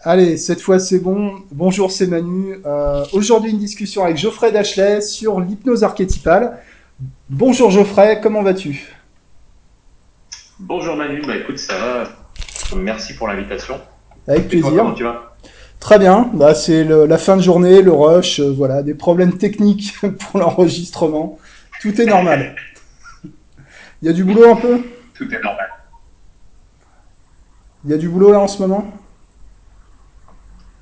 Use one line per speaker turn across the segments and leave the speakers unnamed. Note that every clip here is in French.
Allez, cette fois c'est bon. Bonjour, c'est Manu. Euh, Aujourd'hui, une discussion avec Geoffrey Dachelet sur l'hypnose archétypale. Bonjour Geoffrey, comment vas-tu?
Bonjour Manu, bah écoute, ça va. Merci pour l'invitation.
Avec
toi,
plaisir.
comment tu vas?
Très bien. Bah, c'est la fin de journée, le rush, euh, voilà, des problèmes techniques pour l'enregistrement. Tout est normal. Il y a du boulot un peu?
Tout est normal.
Il y a du boulot là en ce moment?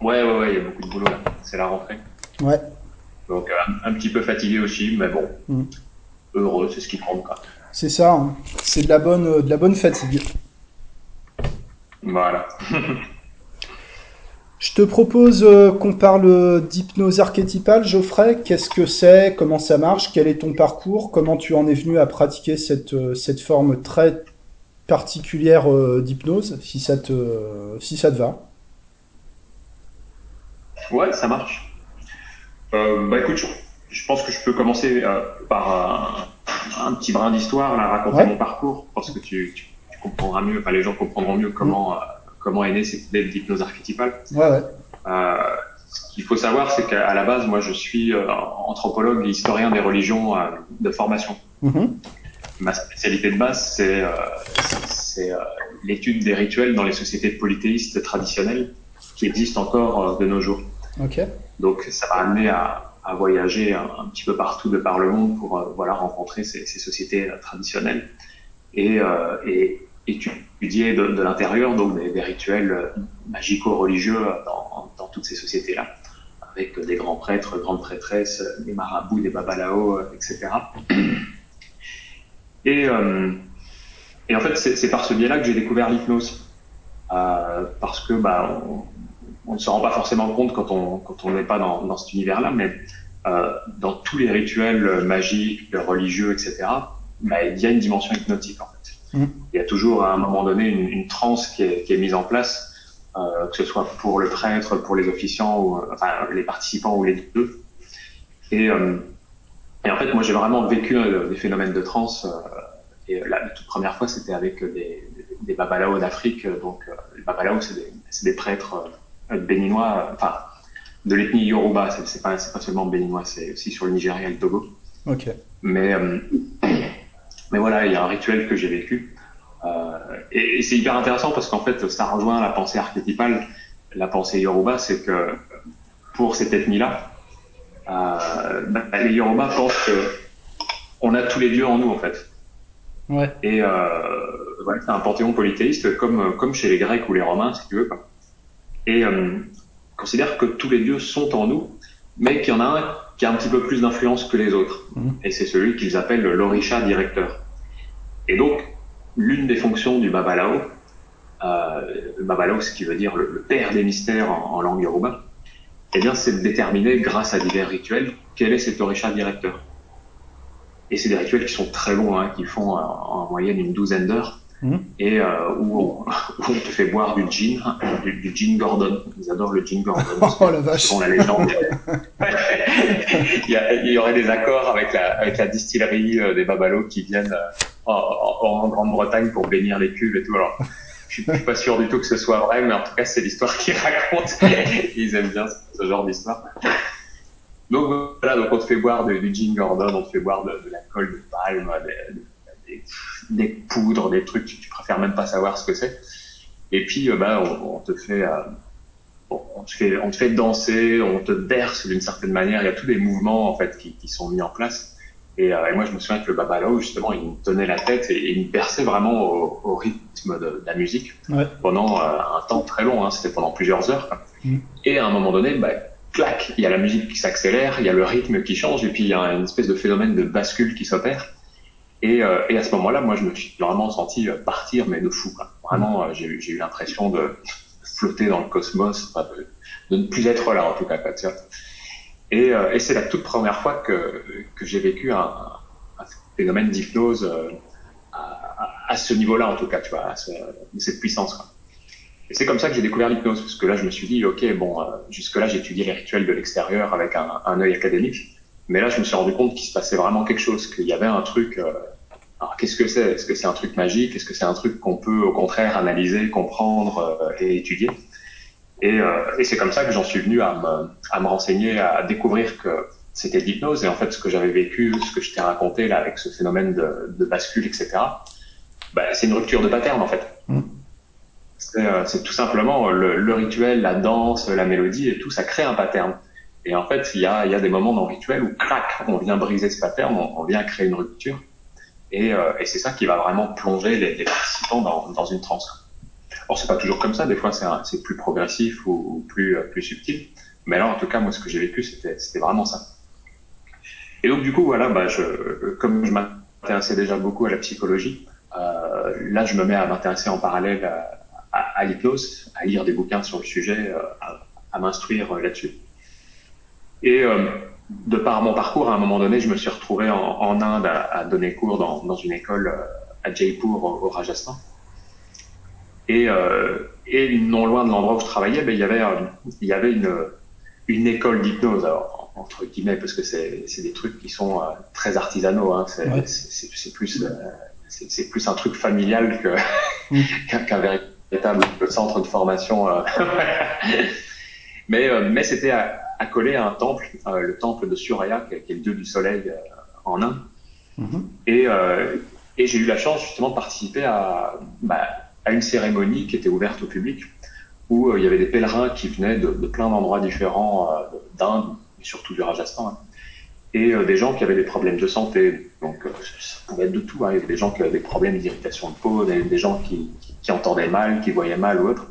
Ouais, ouais, ouais, il y a beaucoup de boulot là. C'est la rentrée.
Ouais.
Donc euh, un, un petit peu fatigué aussi, mais bon.
Mm.
Heureux, c'est ce qui compte quoi.
C'est ça. hein. C'est de la bonne, euh, de la bonne fatigue.
Voilà.
Je te propose euh, qu'on parle d'hypnose archétypale, Geoffrey. Qu'est-ce que c'est? Comment ça marche? Quel est ton parcours? Comment tu en es venu à pratiquer cette, euh, cette forme très particulière euh, d'hypnose, si ça te, si ça te va?
Ouais, ça marche. Euh, bah écoute, je, je pense que je peux commencer euh, par un, un petit brin d'histoire, là, raconter
Ouais.
mon parcours. Je pense que tu, tu, tu comprendras mieux, enfin les gens comprendront mieux comment, euh, comment est née cette idée d'hypnose archétypale.
Ouais, ouais.
Ce qu'il faut savoir, c'est qu'à la base, moi, je suis anthropologue et historien des religions de formation.
Mhm.
Ma spécialité de base, c'est euh, euh, l'étude des rituels dans les sociétés polythéistes traditionnelles qui existent encore euh, de nos jours. Donc, ça m'a amené à, voyager un, petit peu partout de par le monde pour euh, voilà rencontrer ces, sociétés euh, traditionnelles. Et, euh, étudier de, l'intérieur donc des, rituels magico-religieux dans, toutes ces sociétés-là, avec des grands prêtres, grandes prêtresses, des marabouts, des babalaos, euh, etc. Et, en fait, c'est par ce biais-là que j'ai découvert l'hypnose, parce que bah, on ne se rend pas forcément compte quand on quand on n'est pas dans, dans cet univers-là, mais euh, dans tous les rituels magiques, religieux, etc., bah, il y a une dimension hypnotique en fait.
Mmh.
Il y a toujours à un moment donné une, une transe qui est, qui est mise en place, euh, que ce soit pour le prêtre, pour les officiants, ou enfin les participants ou les deux. Et, euh, et en fait, moi j'ai vraiment vécu des phénomènes de transe. Et la, la toute première fois, c'était avec des, des babalaos d'Afrique. Donc les babalaos, c'est des, des prêtres béninois, enfin de l'ethnie Yoruba. C'est pas pas seulement béninois, c'est aussi sur le Nigeria et le Togo.
Ok.
Mais euh, mais voilà, il y a un rituel que j'ai vécu. Euh, et, et c'est hyper intéressant parce qu'en fait, ça rejoint la pensée archétypale, la pensée Yoruba, c'est que pour cette ethnie-là, euh, bah, les Yoruba pensent que on a tous les dieux en nous en fait.
Ouais.
Et ouais, c'est un panthéon polythéiste comme comme chez les Grecs ou les Romains, si tu veux. Quoi. Et euh, considère que tous les dieux sont en nous, mais qu'il y en a un qui a un petit peu plus d'influence que les autres.
Mmh.
Et c'est celui qu'ils appellent l'orisha directeur. Et donc, l'une des fonctions du babalao, euh, babalao, ce qui veut dire le, le père des mystères en, en, langue yoruba, eh bien, c'est de déterminer, grâce à divers rituels, quel est cet orisha directeur. Et c'est des rituels qui sont très longs, hein, qui font euh, en moyenne une douzaine d'heures,
mmh.
et euh, où, on, où, on, te fait boire du gin, du, du gin Gordon. Ils adorent le gin Gordon.
Oh la vache.
Selon la légende, il, y a, il, y aurait des accords avec la, avec la distillerie euh, des babalos qui viennent euh, en, en, en Grande-Bretagne pour bénir les cuves et tout. Alors, je suis, je suis pas sûr du tout que ce soit vrai, mais en tout cas, c'est l'histoire qu'ils racontent. Ils aiment bien ce, genre d'histoire. Donc voilà, donc on te fait boire du, du gin Gordon, on te fait boire de, de la colle de palme, des, des, poudres, des trucs, tu, tu préfères même pas savoir ce que c'est. Et puis, euh, bah, on, on, te fait, euh, on te fait, on te fait danser, on te berce d'une certaine manière. Il y a tous des mouvements en fait qui, qui sont mis en place. Et, euh, et, moi, je me souviens que le babalao, justement, il me tenait la tête et, et il me berçait vraiment au, au rythme de, de, la musique
ouais.
pendant un temps très long. Hein, C'était pendant plusieurs heures.
Mmh.
Et à un moment donné, bah, clac, il y a la musique qui s'accélère, il y a le rythme qui change, et puis il y a une espèce de phénomène de bascule qui s'opère. Et, euh, et, à ce moment-là, moi, je me suis vraiment senti partir, mais de fou. Vraiment, j'ai eu l'impression de flotter dans le cosmos, de, ne plus être là, en tout cas. Et, euh, c'est la toute première fois que, j'ai vécu un, phénomène d'hypnose euh, à, ce niveau-là, en tout cas, tu vois, à ce, cette puissance. Et c'est comme ça que j'ai découvert l'hypnose, parce que là, je me suis dit, ok, bon, euh, jusque-là, j'étudiais les rituels de l'extérieur avec un œil académique, mais là, je me suis rendu compte qu'il se passait vraiment quelque chose, qu'il y avait un truc. Alors, qu'est-ce que c'est? Est-ce que c'est un truc magique? Est-ce que c'est un truc qu'on peut, au contraire, analyser, comprendre euh, et étudier? Et, euh, et c'est comme ça que j'en suis venu à me, à me renseigner, à découvrir que c'était de l'hypnose. Et en fait, ce que j'avais vécu, ce que je t'ai raconté là avec ce phénomène de, de bascule, etc., bah, c'est une rupture de pattern en fait. Mm. Euh, c'est tout simplement le, le, rituel, la danse, la mélodie et tout, ça crée un pattern. Et en fait, il y a, il y a des moments dans le rituel où, crac, on vient briser ce pattern, on, on vient créer une rupture. Et, euh, et c'est ça qui va vraiment plonger les, participants dans, une transe. Or, c'est pas toujours comme ça. Des fois, c'est plus progressif ou, ou, plus, subtil. Mais là, en tout cas, moi, ce que j'ai vécu, c'était vraiment ça. Et donc, du coup, voilà, bah, comme je m'intéressais déjà beaucoup à la psychologie, euh, là, je me mets à m'intéresser en parallèle à, l'hypnose, à lire des bouquins sur le sujet, euh, à, m'instruire là-dessus. Et euh, de par mon parcours, à un moment donné, je me suis retrouvé en, en Inde à, à, donner cours dans, dans, une école euh, à Jaipur, au, au Rajasthan. Et, euh, et, non loin de l'endroit où je travaillais, ben, il y avait, il y avait une, une école d'hypnose, entre guillemets, parce que c'est des trucs qui sont euh, très artisanaux. Hein, c'est ouais. plus, c'est plus un truc familial que qu'un qu véritable centre de formation. Mais mais c'était accolé à un temple, le temple de Surya, qui est le dieu du soleil en Inde. Mm -hmm. Et, et j'ai eu la chance justement de participer à, bah, à une cérémonie qui était ouverte au public où euh, il y avait des pèlerins qui venaient de, de plein d'endroits différents euh, d'Inde, et surtout du Rajasthan, hein, et euh, des gens qui avaient des problèmes de santé. Donc ça pouvait être de tout. Hein. Il y avait des gens qui avaient des problèmes d'irritation de peau, des, des gens qui, qui, qui, entendaient mal, qui voyaient mal ou autre.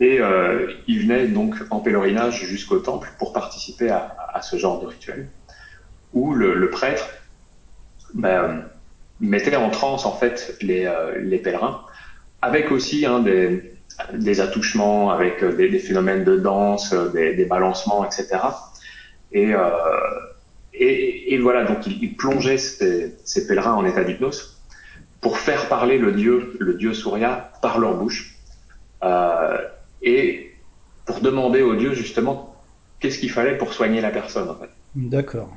Et euh, ils venaient donc en pèlerinage jusqu'au temple pour participer à, ce genre de rituel, où le, prêtre ben, mettait en transe en fait les, euh, pèlerins, avec aussi hein, des, attouchements, avec des, des phénomènes de danse, des, des balancements, etc. Et, euh, voilà, donc il, plongeait ces, pèlerins en état d'hypnose pour faire parler le dieu, le dieu Surya, par leur bouche, euh, et pour demander au dieu justement qu'est-ce qu'il fallait pour soigner la personne. En fait.
D'accord.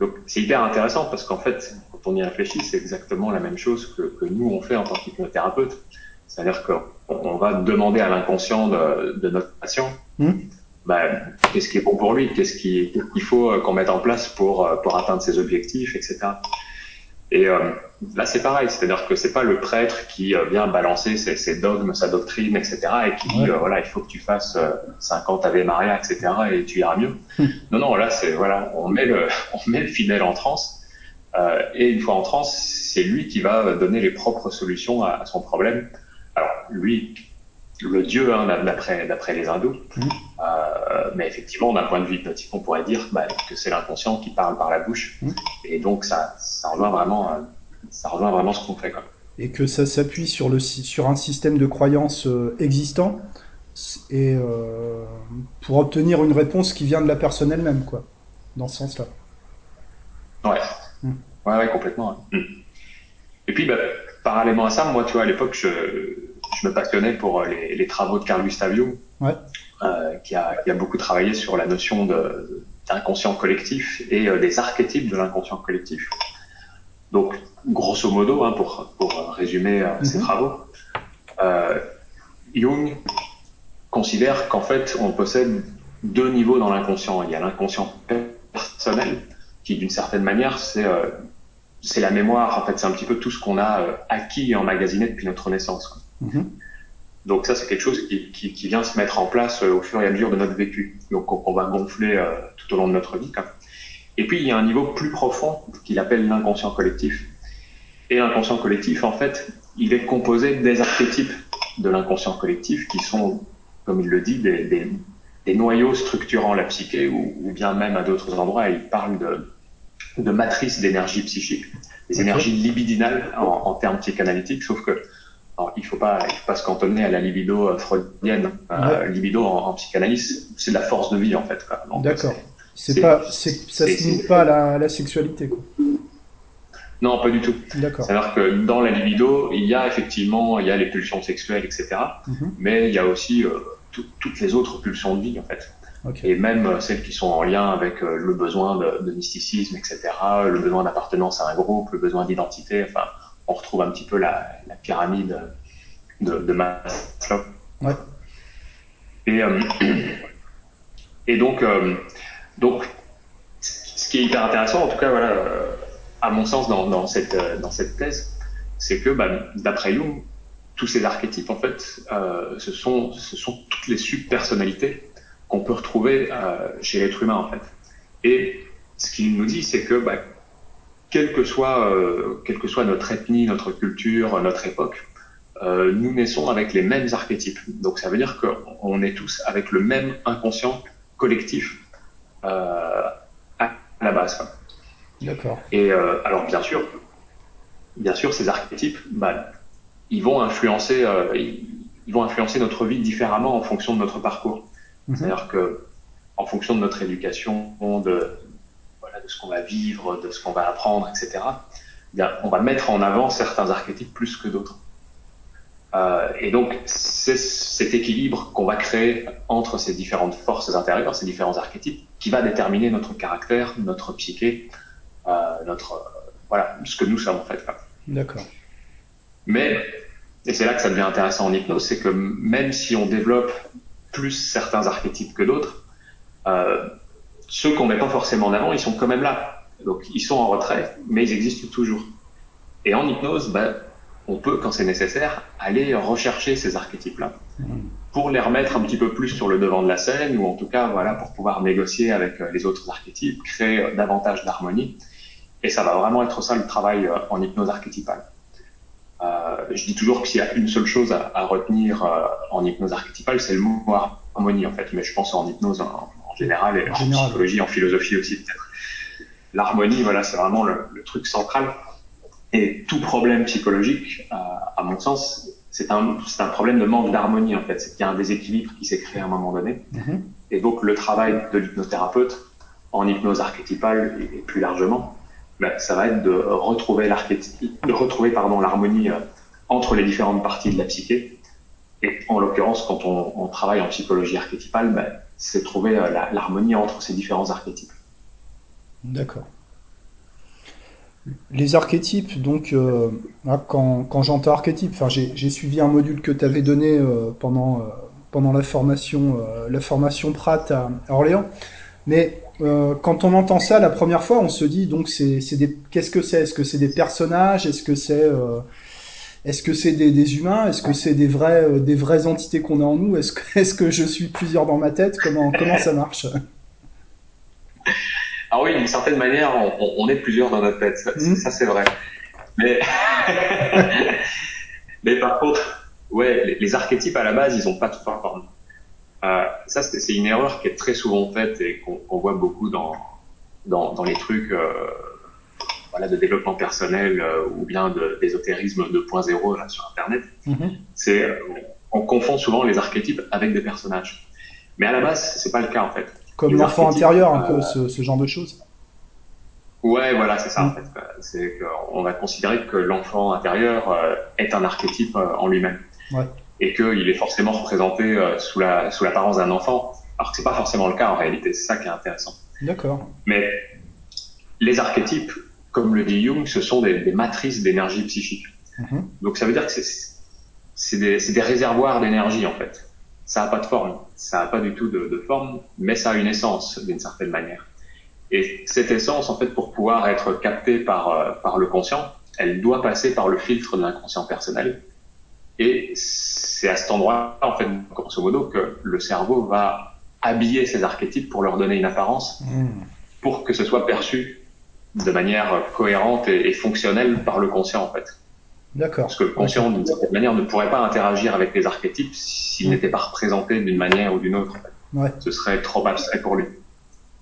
Donc c'est hyper intéressant parce qu'en fait, quand on y réfléchit, c'est exactement la même chose que, que nous on fait en tant qu'hypnothérapeute. C'est-à-dire qu'on va demander à l'inconscient de, de, notre patient mmh. ben, qu'est-ce qui est bon pour lui, qu'est-ce qu'il qu faut qu'on mette en place pour, pour atteindre ses objectifs, etc. Et euh, là, c'est pareil, c'est-à-dire que c'est pas le prêtre qui euh, vient balancer ses, ses, dogmes, sa doctrine, etc. et qui dit ouais. euh, voilà, il faut que tu fasses 50 Ave Maria, etc. et tu iras mieux. Non, non, là, c'est voilà, on met le, on met le fidèle en transe. et une fois en transe, c'est lui qui va donner les propres solutions à, à son problème alors lui, le dieu hein, d'après les hindous, mmh. euh, mais effectivement d'un point de vue hypnotique, on pourrait dire bah, que c'est l'inconscient qui parle par la bouche, mmh. et donc ça ça rejoint vraiment euh, ça rejoint vraiment ce qu'on fait quoi.
Et que ça s'appuie sur le sur un système de croyances euh, existant et euh, pour obtenir une réponse qui vient de la personne elle-même quoi, dans ce sens-là.
Ouais. Mmh. ouais. ouais, complètement. Et puis bah, parallèlement à ça, moi, tu vois, à l'époque, je, je, me passionnais pour les, les travaux de Carl Gustav Jung,
ouais.
euh, qui, a, qui, a, beaucoup travaillé sur la notion d'inconscient collectif et euh, des archétypes de l'inconscient collectif. Donc, grosso modo, hein, pour, pour résumer euh, mm -hmm. ces travaux, euh, Jung considère qu'en fait, on possède deux niveaux dans l'inconscient. Il y a l'inconscient personnel, qui d'une certaine manière, c'est c'est la mémoire, en fait, c'est un petit peu tout ce qu'on a euh, acquis et emmagasiné depuis notre naissance.
-hmm.
Donc ça, c'est quelque chose qui, qui, qui, vient se mettre en place euh, au fur et à mesure de notre vécu, donc qu'on va gonfler euh, tout au long de notre vie. Quoi. Et puis, il y a un niveau plus profond qu'il appelle l'inconscient collectif. Et l'inconscient collectif, en fait, il est composé des archétypes de l'inconscient collectif qui sont, comme il le dit, des, des, des noyaux structurant la psyché, ou, ou bien même à d'autres endroits, il parle de de matrice d'énergie psychique, des okay. énergies libidinales en, en, termes psychanalytiques, sauf que alors, il faut pas, il faut pas se cantonner à la libido freudienne. Ouais. Euh, libido en, en psychanalyse, c'est de la force de vie en fait.
D'accord. C'est pas, ça se limite pas à la, sexualité. Quoi.
Non, pas du tout.
D'accord.
C'est-à-dire que dans la libido, il y a effectivement, il y a les pulsions sexuelles, etc. Mm -hmm. Mais il y a aussi euh, toutes les autres pulsions de vie en fait.
Okay.
Et même celles qui sont en lien avec euh, le besoin de, de, mysticisme, etc., le besoin d'appartenance à un groupe, le besoin d'identité. Enfin, on retrouve un petit peu la, la pyramide de, de Maslow.
Ouais.
Et, euh, et donc, euh, donc, ce qui est hyper intéressant, en tout cas, voilà, euh, à mon sens, dans, dans cette, dans cette thèse, c'est que, bah, d'après Jung, tous ces archétypes, en fait, euh, ce, sont, ce sont toutes les subpersonnalités qu'on peut retrouver chez l'être humain, en fait. Et ce qu'il nous dit, c'est que, bah, quelle que soit, euh, quelle que soit notre ethnie, notre culture, notre époque, euh, nous naissons avec les mêmes archétypes. Donc ça veut dire qu'on est tous avec le même inconscient collectif euh, à la base.
D'accord.
Et alors bien sûr, bien sûr, ces archétypes, bah, ils vont influencer, ils, vont influencer notre vie différemment en fonction de notre parcours. Mm -hmm. C'est-à-dire que en fonction de notre éducation, de de ce qu'on va vivre, de ce qu'on va apprendre, etc. Bien, on va mettre en avant certains archétypes plus que d'autres. Euh, et donc, c'est cet équilibre qu'on va créer entre ces différentes forces intérieures, ces différents archétypes, qui va déterminer notre caractère, notre psyché, euh, notre euh, voilà, ce que nous sommes en fait.
D'accord.
Mais et c'est là que ça devient intéressant en hypnose, c'est que même si on développe plus certains archétypes que d'autres, euh, ceux qu'on met pas forcément en avant, ils sont quand même là. Donc ils sont en retrait, mais ils existent toujours. Et en hypnose, bah, on peut, quand c'est nécessaire, aller rechercher ces archétypes-là pour les remettre un petit peu plus sur le devant de la scène, ou en tout cas, voilà, pour pouvoir négocier avec les autres archétypes, créer davantage d'harmonie. Et ça va vraiment être ça le travail en hypnose archétypale. Euh, je dis toujours que s'il y a une seule chose à, à retenir euh, en hypnose archétypale, c'est le mot harmonie en fait. Mais je pense en hypnose en, général et en, psychologie, en philosophie aussi peut-être. L'harmonie, voilà, c'est vraiment le, le, truc central. Et tout problème psychologique, euh, à mon sens, c'est un, un problème de manque d'harmonie en fait. C'est qu'il y a un déséquilibre qui s'est créé à un moment donné. Mm -hmm. Et donc le travail de l'hypnothérapeute en hypnose archétypale et, et plus largement, ben, ça va être de retrouver l'archétype, de retrouver pardon l'harmonie euh, entre les différentes parties de la psyché. Et en l'occurrence, quand on, on, travaille en psychologie archétypale, ben, c'est trouver euh, l'harmonie entre ces différents archétypes.
D'accord. Les archétypes, donc, euh, quand, quand j'entends archétype, enfin, j'ai suivi un module que tu avais donné euh, pendant, pendant la formation, la formation Pratt à, Orléans. Mais quand on entend ça la première fois, on se dit donc qu'est-ce que c'est? Est-ce que c'est des personnages? Est-ce que c'est est-ce que c'est des, des, humains? Est-ce que c'est des vrais des vraies entités qu'on a en nous? Est-ce que est-ce que je suis plusieurs dans ma tête? Comment comment ça marche?
Ah oui, d'une certaine manière, on, on, est plusieurs dans notre tête. Ça, mmh. ça c'est vrai. Mais, mais par contre, ouais, les, les, archétypes à la base, ils ont pas de forme. Euh, ça, c'est une erreur qui est très souvent faite et qu'on qu voit beaucoup dans, dans, dans les trucs euh, voilà, de développement personnel euh, ou bien d'ésotérisme 2.0 sur Internet. Mmh. C'est on confond souvent les archétypes avec des personnages. Mais à la base, c'est pas le cas en fait
comme l'enfant intérieur, un peu, ce, ce, genre de choses.
Ouais, voilà, c'est ça, mm. en fait. C'est qu'on va considérer que l'enfant intérieur euh, est un archétype euh, en lui-même.
Ouais.
Et qu'il est forcément représenté euh, sous la, sous l'apparence d'un enfant. Alors que c'est pas forcément le cas en réalité. C'est ça qui est intéressant.
D'accord.
Mais les archétypes, comme le dit Jung, ce sont des, des matrices d'énergie psychique. -hmm. Donc ça veut dire que c'est des, des réservoirs d'énergie, en fait ça n'a pas de forme, ça n'a pas du tout de, de, forme, mais ça a une essence d'une certaine manière. Et cette essence, en fait, pour pouvoir être captée par, euh, par le conscient, elle doit passer par le filtre de l'inconscient personnel. Et c'est à cet endroit, en fait, grosso modo, que le cerveau va habiller ces archétypes pour leur donner une apparence, mmh. pour que ce soit perçu de manière cohérente et, et fonctionnelle par le conscient, en fait.
D'accord.
Parce que le conscient, d'une certaine manière, ne pourrait pas interagir avec les archétypes s'il mmh. n'était pas représenté d'une manière ou d'une autre.
Ouais.
Ce serait trop abstrait pour lui.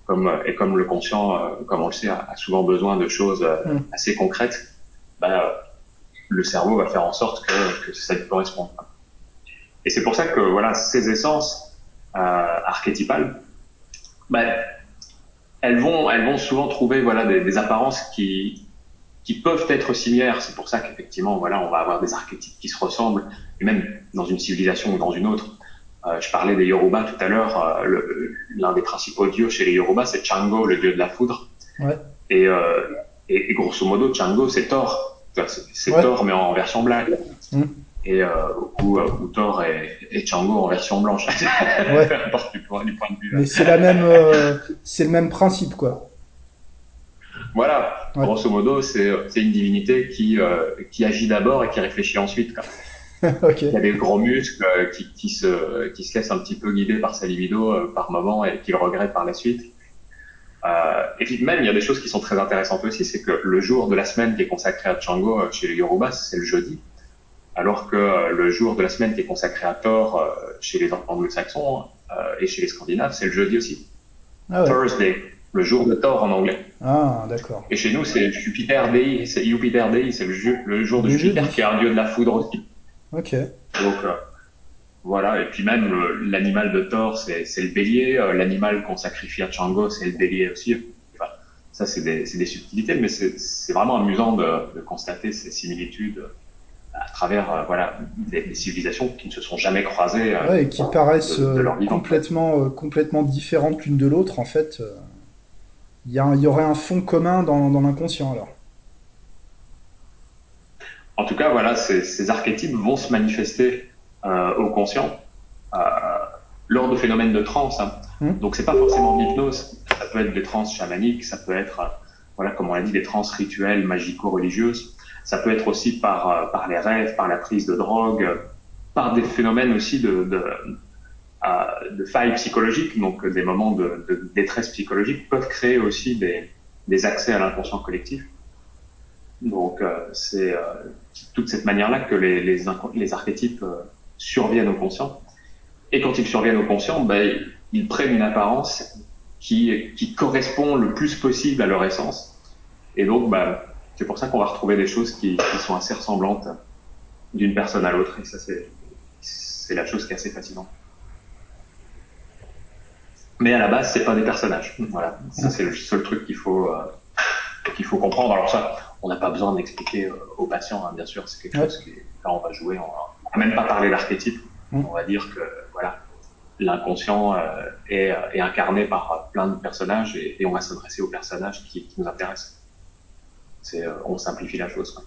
Comme, euh, et comme le conscient, euh, comme on le sait, a souvent besoin de choses mmh. assez concrètes, bah, le cerveau va faire en sorte que, que ça lui corresponde. Et c'est pour ça que voilà, ces essences euh, archétypales, bah, elles vont, elles vont souvent trouver voilà des, des apparences qui, qui peuvent être similaires. C'est pour ça qu'effectivement, voilà, on va avoir des archétypes qui se ressemblent, et même dans une civilisation ou dans une autre. Euh, je parlais des Yoruba tout à l'heure. Euh, L'un des principaux dieux chez les Yoruba, c'est Chango, le dieu de la foudre.
Ouais.
Et, euh, et, et, grosso modo, Chango, c'est Thor. C'est ouais. Thor, mais en version blague. Mmh. Et euh, où, où, Thor est, est Django en version blanche.
Ouais.
Peu importe du point, du point de vue.
Mais c'est la même, euh, c'est le même principe, quoi.
Voilà,
Ouais.
grosso modo, c'est c'est une divinité qui euh, qui agit d'abord et qui réfléchit ensuite. quoi.
ok.
Il y a des gros muscles euh, qui, qui se qui se laissent un petit peu guider par sa libido euh, par moment et qui le regrettent par la suite. Euh, et puis même, il y a des choses qui sont très intéressantes aussi, c'est que le jour de la semaine qui est consacré à Django euh, chez les Yorubas, c'est le jeudi, alors que euh, le jour de la semaine qui est consacré à Thor euh, chez les anglo-saxons euh, et chez les Scandinaves, c'est le jeudi aussi.
Ah ouais.
Thursday, le jour de Thor en anglais.
Ah, d'accord.
Et chez nous, c'est Jupiter Dei, c'est Jupiter Dei, c'est le, jour de
Le
Jupiter
jeudi.
qui est un dieu de la foudre aussi.
Ok.
Donc euh, voilà, et puis même l'animal de Thor, c'est le bélier, l'animal qu'on sacrifie à Django, c'est le bélier aussi. Enfin, ça, c'est des, subtilités, mais c'est c'est vraiment amusant de, de constater ces similitudes à travers euh, voilà des, des civilisations qui ne se sont jamais croisées. euh,
Ouais, et qui paraissent
de- de
euh,
leur vivant.
complètement, complètement différentes l'une de l'autre, en fait. Il y, a un- il y aurait un fond commun dans, dans l'inconscient, alors.
En tout cas, voilà, ces, ces archétypes vont se manifester euh, au conscient euh, lors de phénomènes de transe. Hein.
Hmm.
Donc, c'est pas forcément de l'hypnose. Ça peut être des transes chamaniques, ça peut être, euh, voilà, comme on l'a dit, des transes rituelles, magico-religieuses. Ça peut être aussi par euh, par les rêves, par la prise de drogue, par des phénomènes aussi de de, euh, de failles psychologiques, donc des moments de, de détresse psychologique peuvent créer aussi des des accès à l'inconscient collectif. Donc, euh, c'est toute cette manière-là que les, les, les archétypes surviennent au conscient. Et quand ils surviennent au conscient, ben, ils prennent une apparence qui, qui correspond le plus possible à leur essence. Et donc, ben, c'est pour ça qu'on va retrouver des choses qui, qui sont assez ressemblantes d'une personne à l'autre. Et ça, c'est, la chose qui est assez fascinante. Mais à la base, c'est pas des personnages. Voilà. Ça, c'est le seul truc qu'il faut, euh, qu'il faut comprendre. Alors ça, on n'a pas besoin d'expliquer euh, aux patients, hein, bien sûr. C'est quelque
Ouais.
chose qui, là, on va jouer. On va même pas parler d'archétype.
Mm.
On va dire que, voilà, l'inconscient euh, est, est incarné par plein de personnages et, et on va s'adresser aux personnages qui, qui nous intéressent. Euh, on simplifie la chose. quoi.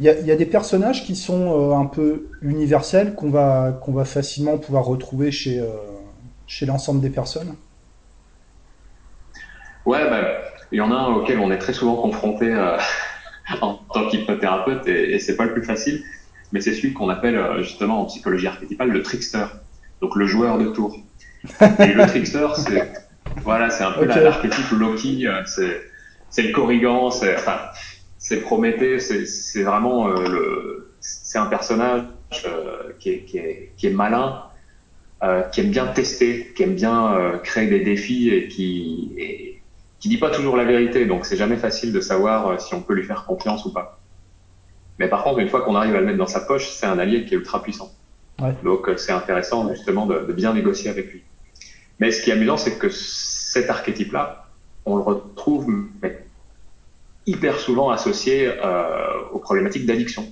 Il y a, il y a des personnages qui sont euh, un peu universels, qu'on va, qu'on va facilement pouvoir retrouver chez, euh, chez l'ensemble des personnes.
Ouais, ben, il y en a un auquel on est très souvent confronté euh, en tant qu'hypnothérapeute et, et c'est pas le plus facile, mais c'est celui qu'on appelle justement en psychologie archétypale le trickster, donc le joueur de tour. Et le trickster, c'est voilà, c'est un peu l'archétype Loki, c'est c'est le Corrigan, c'est enfin c'est Prométhée, c'est vraiment euh, le c'est un personnage euh, qui est qui est qui est malin, euh, qui aime bien tester, qui aime bien créer des défis et qui et, qui dit pas toujours la vérité, donc c'est jamais facile de savoir si on peut lui faire confiance ou pas. Mais par contre, une fois qu'on arrive à le mettre dans sa poche, c'est un allié qui est ultra puissant.
Ouais.
Donc c'est intéressant justement de, de bien négocier avec lui. Mais ce qui est amusant, c'est que cet archétype-là, on le retrouve mais, hyper souvent associé euh, aux problématiques d'addiction.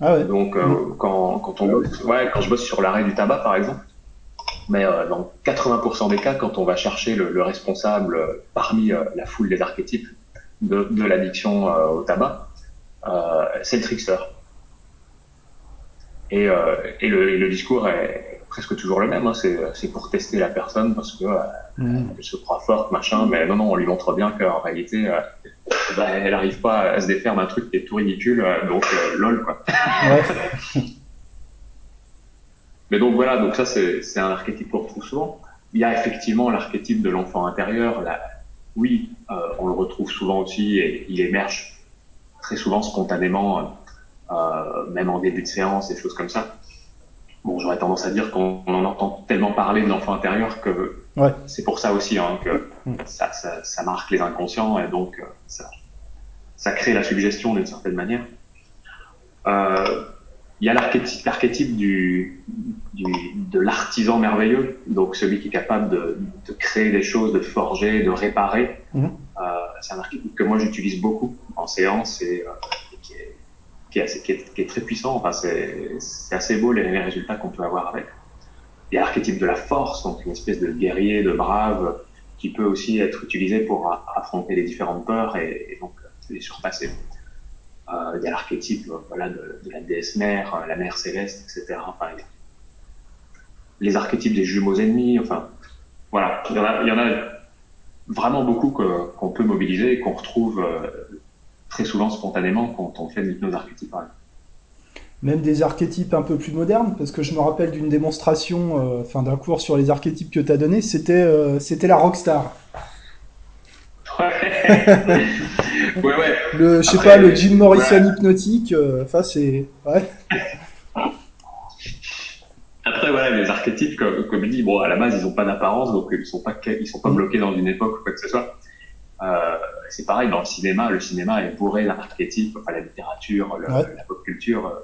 Ah ouais.
Donc euh, quand, quand on ouais, quand je bosse sur l'arrêt du tabac par exemple, mais euh, dans 80% des cas, quand on va chercher le, le responsable euh, parmi euh, la foule des archétypes de, de l'addiction euh, au tabac, euh, c'est le trickster. Et, euh, et, le, et le discours est presque toujours le même. Hein. C'est, c'est pour tester la personne parce que euh,
Mhm.
elle se croit forte, machin. Mais non, non, on lui montre bien qu'en réalité, euh, bah, elle arrive pas à se défaire d'un truc qui est tout ridicule. euh, donc, euh, lol, quoi.
Ouais.
Mais donc voilà, donc ça c'est c'est un archétype qu'on retrouve souvent. Il y a effectivement l'archétype de l'enfant intérieur. Là, oui, euh, on le retrouve souvent aussi et il émerge très souvent spontanément, euh, même en début de séance, des choses comme ça. Bon, j'aurais tendance à dire qu'on on en entend tellement parler de l'enfant intérieur que
Ouais.
c'est pour ça aussi hein, que
Mm.
ça, ça, ça marque les inconscients et donc euh, ça, ça crée la suggestion d'une certaine manière. Euh, il y a l'archétype, l'archétype du, du, de l'artisan merveilleux, donc celui qui est capable de, de créer des choses, de forger, de réparer.
Mhm.
Euh, c'est un archétype que moi j'utilise beaucoup en séance et, euh, qui, est qui, est, très puissant. Enfin, c'est, assez beau les, résultats qu'on peut avoir avec. Il y a l'archétype de la force, donc une espèce de guerrier, de brave, qui peut aussi être utilisé pour affronter les différentes peurs et, donc les surpasser. il y a l'archétype voilà, de, la déesse mère, la mère céleste, etc. Enfin, les archétypes des jumeaux ennemis, enfin, voilà, il il y en a vraiment beaucoup qu'on peut mobiliser et qu'on retrouve très souvent spontanément quand on fait de l'hypnose archétypale
même des archétypes un peu plus modernes, parce que je me rappelle d'une démonstration, euh, enfin d'un cours sur les archétypes que tu as donné, c'était euh, c'était la rockstar.
Ouais. ouais, ouais.
Le, je sais pas, le Jim Morrison hypnotique, euh, enfin c'est, ouais.
Après voilà, les archétypes, comme, comme je dis, bon à la base ils ont pas d'apparence, donc ils sont pas ils sont pas mm. bloqués dans une époque ou quoi que ce soit. Euh, c'est pareil dans le cinéma, le cinéma est bourré d'archétypes, enfin la littérature, la pop culture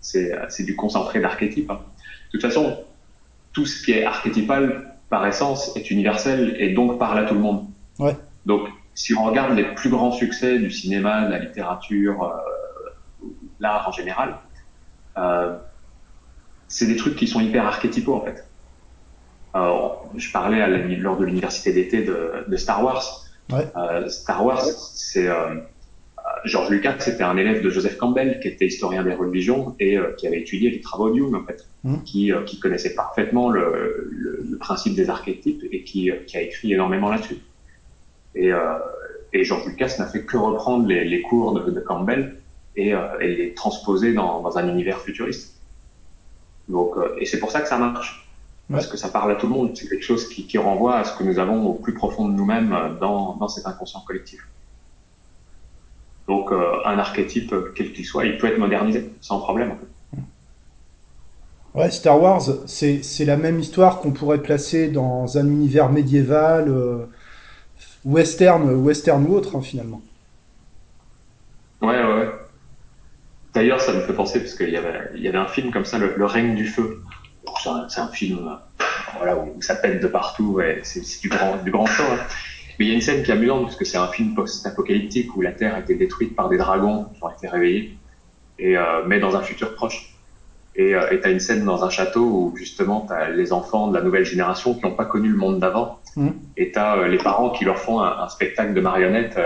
c'est du concentré d'archétypes. Hein. De toute façon, tout ce qui est archétypal, par essence, est universel et donc parle à tout le monde.
Ouais.
Donc, si on regarde les plus grands succès du cinéma, de la littérature, euh, l'art en général, euh, c'est des trucs qui sont hyper archétypaux en fait. Alors, je parlais à lors de l'université d'été de, de, Star Wars.
Ouais.
Euh, Star Wars, c'est euh, George Lucas, c'était un élève de Joseph Campbell, qui était historien des religions et euh, qui avait étudié les travaux de Jung, en fait, mmh. qui, euh, qui, connaissait parfaitement le, le, le, principe des archétypes et qui, qui a écrit énormément là-dessus. Et, et, George Lucas n'a fait que reprendre les, les cours de, de, Campbell et, et les transposer dans, dans, un univers futuriste. Donc, et c'est pour ça que ça marche. Parce que ça parle à tout le monde. C'est quelque chose qui, qui renvoie à ce que nous avons au plus profond de nous-mêmes dans, dans cet inconscient collectif. Donc euh, un archétype, quel qu'il soit, il peut être modernisé sans problème.
Ouais, Star Wars, c'est la même histoire qu'on pourrait placer dans un univers médiéval, euh, western, western ou autre, hein, finalement.
Ouais, ouais, ouais. D'ailleurs, ça me fait penser, parce qu'il y avait, il y avait un film comme ça, Le, règne du feu. C'est un, film euh, voilà, où, ça pète de partout, ouais, c'est du grand, du grand show. Hein. Mais il y a une scène qui est amusante parce que c'est un film post-apocalyptique où la Terre a été détruite par des dragons qui ont été réveillés, et euh, mais dans un futur proche. Et euh, tu as une scène dans un château où justement tu as les enfants de la nouvelle génération qui n'ont pas connu le monde d'avant, mmh. et tu as euh, les parents qui leur font un, spectacle de marionnettes,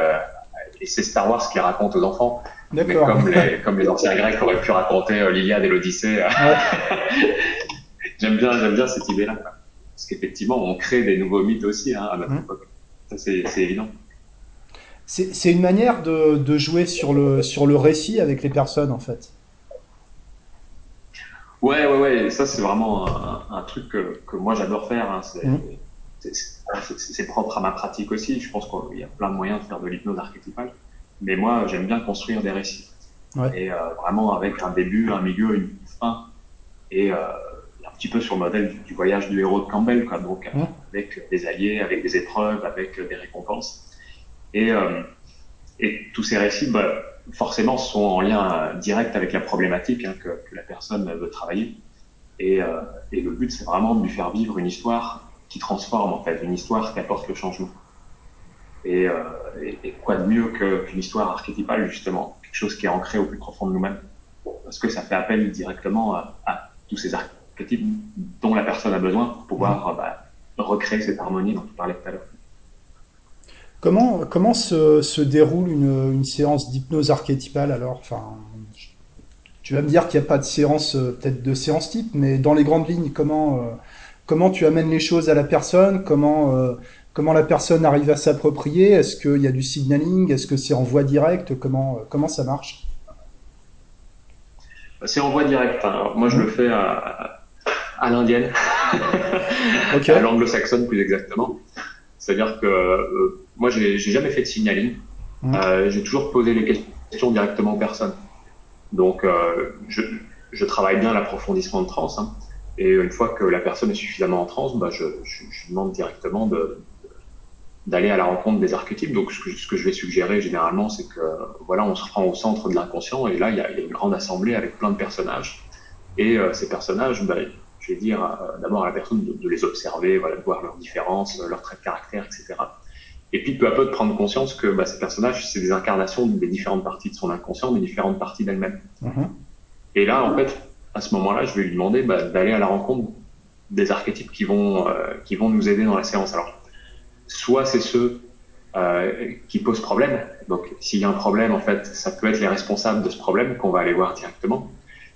et c'est Star Wars qui raconte aux enfants. Mais comme les, comme les anciens Grecs auraient pu raconter l'Iliade et l'Odyssée. j'aime bien, j'aime bien cette idée-là. Parce qu'effectivement, on crée des nouveaux mythes aussi hein, à notre mmh. époque c'est évident.
C'est une manière de, jouer sur le, sur le récit avec les personnes, en fait.
Ouais, ouais, ouais. Ça, c'est vraiment un, truc que, moi, j'adore faire. Hein. Mmh. C'est propre à ma pratique aussi. Je pense qu'il y a plein de moyens de faire de l'hypnose archétypale. Mais moi, j'aime bien construire des récits. Et euh, vraiment avec un début, un milieu, une fin. Et euh, petit peu sur le modèle du, voyage du héros de Campbell, quoi. donc avec des alliés, avec des épreuves, avec des récompenses. Et, euh, et tous ces récits, bah, forcément, sont en lien direct avec la problématique hein, que, que, la personne veut travailler. Et, euh, et le but, c'est vraiment de lui faire vivre une histoire qui transforme, en fait, une histoire qui apporte le changement. Et, euh, et, quoi de mieux qu'une histoire archétypale, justement, quelque chose qui est ancré au plus profond de nous-mêmes, parce que ça fait appel directement à, à tous ces archétypes dont la personne a besoin pour pouvoir mmh. bah, recréer cette harmonie dont tu parlais tout à l'heure.
Comment, comment se, se déroule une, une séance d'hypnose archétypale alors? Enfin, Tu vas me dire qu'il n'y a pas de séance, euh, peut-être de séance type, mais dans les grandes lignes, comment, euh, comment tu amènes les choses à la personne? Comment, euh, comment la personne arrive à s'approprier? Est-ce qu'il y a du signaling? Est-ce que c'est en voie directe? Comment, comment ça marche?
C'est en voie directe. moi, je mmh. le fais à, à l'indienne,
okay.
à l'anglo-saxonne plus exactement. C'est-à-dire que euh, moi, j'ai jamais fait de signaling. Mmh. Euh, j'ai toujours posé les questions directement aux personnes. Donc, euh, je, je, travaille bien l'approfondissement de trans. Hein. et une fois que la personne est suffisamment en transe, bah, je, je, je demande directement de, d'aller à la rencontre des archétypes. Donc, ce que, ce que je vais suggérer généralement, c'est que voilà, on se rend au centre de l'inconscient et là, il y, a, il y, a, une grande assemblée avec plein de personnages. Et euh, ces personnages, bah, je vais dire euh, d'abord à la personne de, les observer, voilà, de voir leurs différences, euh, leurs traits de caractère, etc. Et puis peu à peu de prendre conscience que bah, ces personnages, c'est des incarnations des différentes parties de son inconscient, des différentes parties d'elle-même. Mm-hmm. Et là, en fait, à ce moment-là, je vais lui demander bah, d'aller à la rencontre des archétypes qui vont euh, qui vont nous aider dans la séance. Alors, soit c'est ceux euh, qui pose problème. Donc, s'il y a un problème, en fait, ça peut être les responsables de ce problème qu'on va aller voir directement.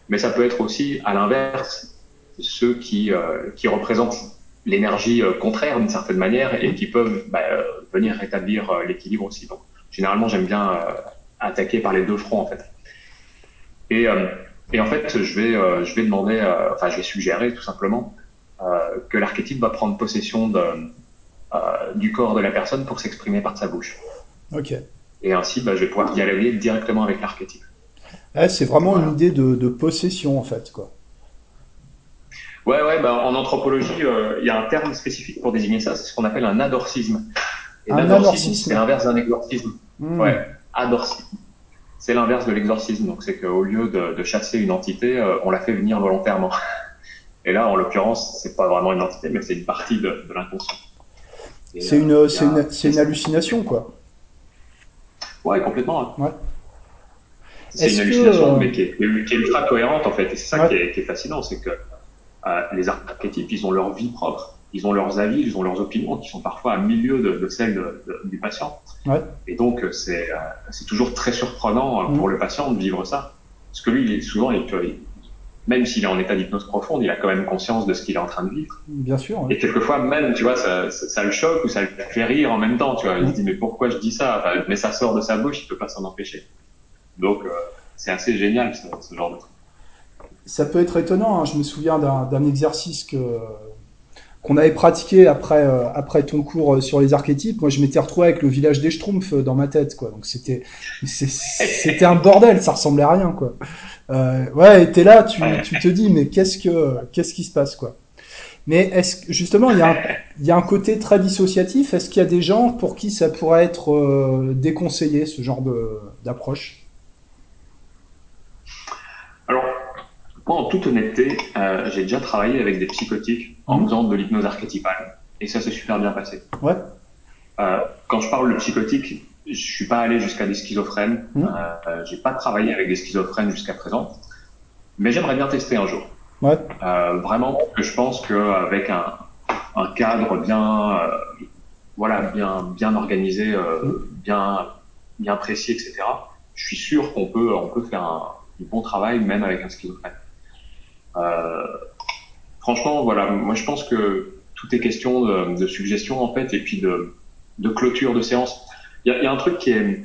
Mais ça peut être aussi, à l'inverse, ceux qui, euh, qui représentent l'énergie euh, contraire d'une certaine manière et qui peuvent bah, euh, venir rétablir l'équilibre aussi. Donc, généralement, j'aime bien attaquer par les deux fronts, en fait. Et, et en fait, je vais, je vais demander, enfin, je vais suggérer tout simplement que l'archétype va prendre possession de, du corps de la personne pour s'exprimer par sa bouche.
Ok.
Et ainsi, bah, je vais pouvoir dialoguer directement avec l'archétype.
c'est vraiment une idée de, de, possession, en fait, quoi.
Ouais, ouais, bah, en anthropologie, euh, il y a un terme spécifique pour désigner ça, c'est ce qu'on appelle un adorcisme.
Et un adorcisme,
c'est l'inverse d'un exorcisme. Hmm. Ouais, adorcisme. C'est l'inverse de l'exorcisme. Donc, c'est qu'au lieu de, de, chasser une entité, euh, on la fait venir volontairement. Et là, en l'occurrence, c'est pas vraiment une entité, mais c'est une partie de, de l'inconscient.
C'est une, euh, c'est une, une, hallucination, quoi.
Ouais, complètement. Ouais. C'est une hallucination, mais qui est, qui est, ultra cohérente, en fait. Et c'est ça qui, est, qui, est, fascinant, c'est que euh, les archétypes, ils ont leur vie propre, ils ont leurs avis, ils ont leurs opinions qui sont parfois à milieu de, de celles de, du patient. Ouais. Et donc, euh, c'est euh, toujours très surprenant pour mm. le patient de vivre ça. Parce que lui, souvent, il, même s'il est en état d'hypnose profonde, il a quand même conscience de ce qu'il est en train de vivre.
Bien sûr.
Et quelquefois même, tu vois, ça, ça, ça, le choque ou ça le fait rire en même temps. Tu vois, il se dit mais pourquoi je dis ça? Enfin, Mais ça sort de sa bouche, il peut pas s'en empêcher. Donc c'est assez génial ce, ce genre de truc
ça peut être étonnant. Hein. Je me souviens d'un exercice que qu'on avait pratiqué après euh, après ton cours euh, sur les archétypes. Moi, je m'étais retrouvé avec le village des Schtroumpfs euh, dans ma tête, quoi. Donc c'était c'était un bordel. Ça ressemblait à rien, quoi. Euh, ouais, t'es là, tu, tu te dis, mais qu'est-ce que qu'est-ce qui se passe, quoi? Mais est-ce justement il y a un, il y a un côté très dissociatif? Est-ce qu'il y a des gens pour qui ça pourrait être déconseillé ce genre d'approche
Alors moi, en toute honnêteté, euh, j'ai déjà travaillé avec des psychotiques en mhm. faisant de l'hypnose archétypale. Et ça s'est super bien passé.
Ouais.
Euh, quand je parle de psychotique, je suis pas allé jusqu'à des schizophrènes. Mhm. Euh, j'ai pas travaillé avec des schizophrènes jusqu'à présent. Mais j'aimerais bien tester un jour.
Ouais.
Euh, vraiment, que je pense qu'avec un, un cadre bien, euh, voilà, bien, bien organisé, euh, mhm. bien, bien précis, etc. Je suis sûr qu'on peut, on peut faire un, un bon travail même avec un schizophrène. Euh, franchement, voilà, moi je pense que tout est question de, de suggestion en fait et puis de, clôture de séance. Il y a, un truc qui est,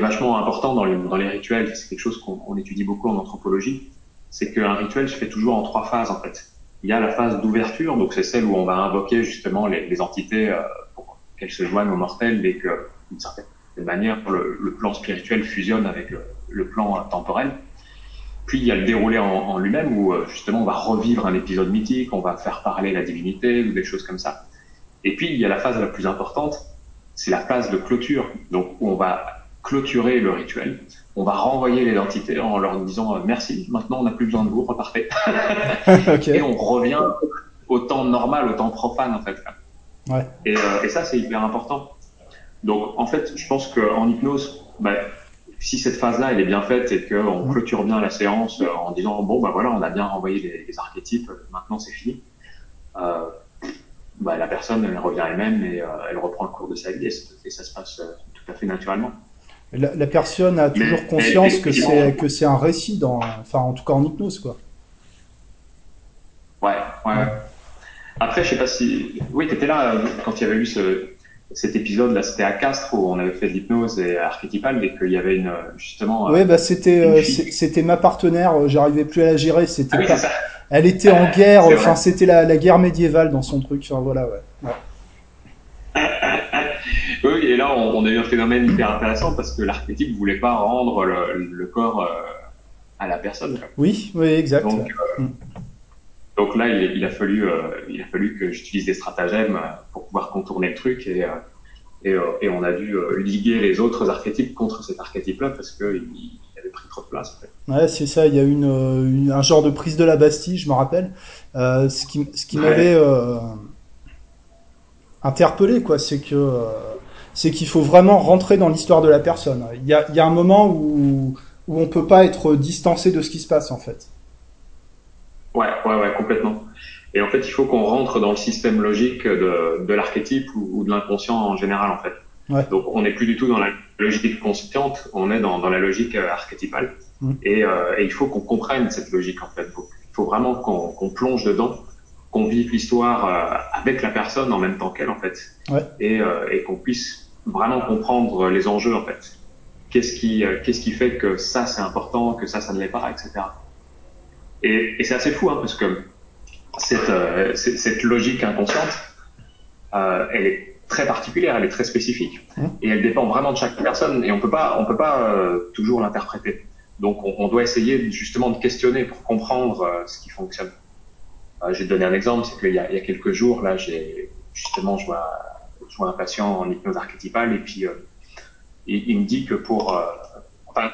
vachement important dans les, rituels, c'est quelque chose qu'on étudie beaucoup en anthropologie, c'est qu'un rituel se fait toujours en trois phases en fait. Il y a la phase d'ouverture, donc c'est celle où on va invoquer justement les, entités euh, pour qu'elles se joignent aux mortels et que d'une certaine manière le, plan spirituel fusionne avec le, le plan temporel. Puis il y a le déroulé en, en lui-même où euh, justement on va revivre un épisode mythique, on va faire parler la divinité ou des choses comme ça. Et puis il y a la phase la plus importante, c'est la phase de clôture, donc où on va clôturer le rituel. On va renvoyer l'identité en leur disant euh, merci, maintenant on n'a plus besoin de vous, repartez. okay. Et on revient au temps normal, au temps profane en fait.
Ouais.
Et, euh, et ça c'est hyper important. Donc en fait, je pense qu'en hypnose, bah, si cette phase-là elle est bien faite et qu'on mmh. clôture bien la séance euh, en disant bon bah voilà on a bien renvoyé les, les archétypes, maintenant c'est fini. Euh, bah, la personne elle revient elle-même et euh, elle reprend le cours de sa vie et, et ça se passe euh, tout à fait naturellement.
La, la personne a toujours mais, conscience mais, que c'est que c'est un récit dans, enfin en tout cas en hypnose quoi.
Ouais, ouais. ouais. Après, je sais pas si, oui, t'étais là euh, quand il y avait eu ce, cet épisode là c'était à Castres où on avait fait de l'hypnose et archétypale et qu'il y avait une justement
ouais bah c'était euh, c'était ma partenaire euh, j'arrivais plus à la gérer c'était ah oui, pas... elle était en guerre enfin c'était la, la, guerre médiévale dans son truc enfin voilà ouais,
ouais. oui et là on, on, a eu un phénomène hyper intéressant parce que l'archétype voulait pas rendre le, le corps euh, à la personne
oui oui exact.
Donc, euh, mm. Donc là, il, il, a fallu, euh, il a fallu que j'utilise des stratagèmes pour pouvoir contourner le truc et, euh, et, euh, et, on a dû liguer les autres archétypes contre cet archétype-là parce qu'il il avait pris trop de place. En fait.
Ouais, c'est ça. Il y a une, une, un genre de prise de la Bastille, je me rappelle. Euh, ce qui, ce qui ouais. m'avait euh, interpellé, quoi, c'est que c'est qu'il faut vraiment rentrer dans l'histoire de la personne. Il y a, il y a un moment où où on peut pas être distancé de ce qui se passe en fait.
Ouais, ouais, ouais, complètement. Et en fait, il faut qu'on rentre dans le système logique de, de l'archétype ou, ou, de l'inconscient en général, en fait. Donc on n'est plus du tout dans la logique consciente, on est dans, dans la logique euh, archétypale.
Mm.
Et, euh, et, il faut qu'on comprenne cette logique en fait. Il faut vraiment qu'on plonge dedans, qu'on vive l'histoire euh, avec la personne en même temps qu'elle en fait,
ouais.
et, euh, et qu'on puisse vraiment comprendre les enjeux en fait. Qu'est-ce qui, qu'est-ce qui fait que ça c'est important, que ça ça ne l'est pas, etc. Et, et c'est assez fou hein, parce que cette, euh, cette logique inconsciente, euh, elle est très particulière, elle est très spécifique
Mmh.
et elle dépend vraiment de chaque personne et on peut pas on peut pas euh, toujours l'interpréter. Donc on, on, doit essayer justement de questionner pour comprendre ce qui fonctionne. Je vais te donner un exemple, c'est qu'il y a, il y a quelques jours là, j'ai justement je vois, je vois un patient en hypnose archétypale et puis il, il, me dit que pour enfin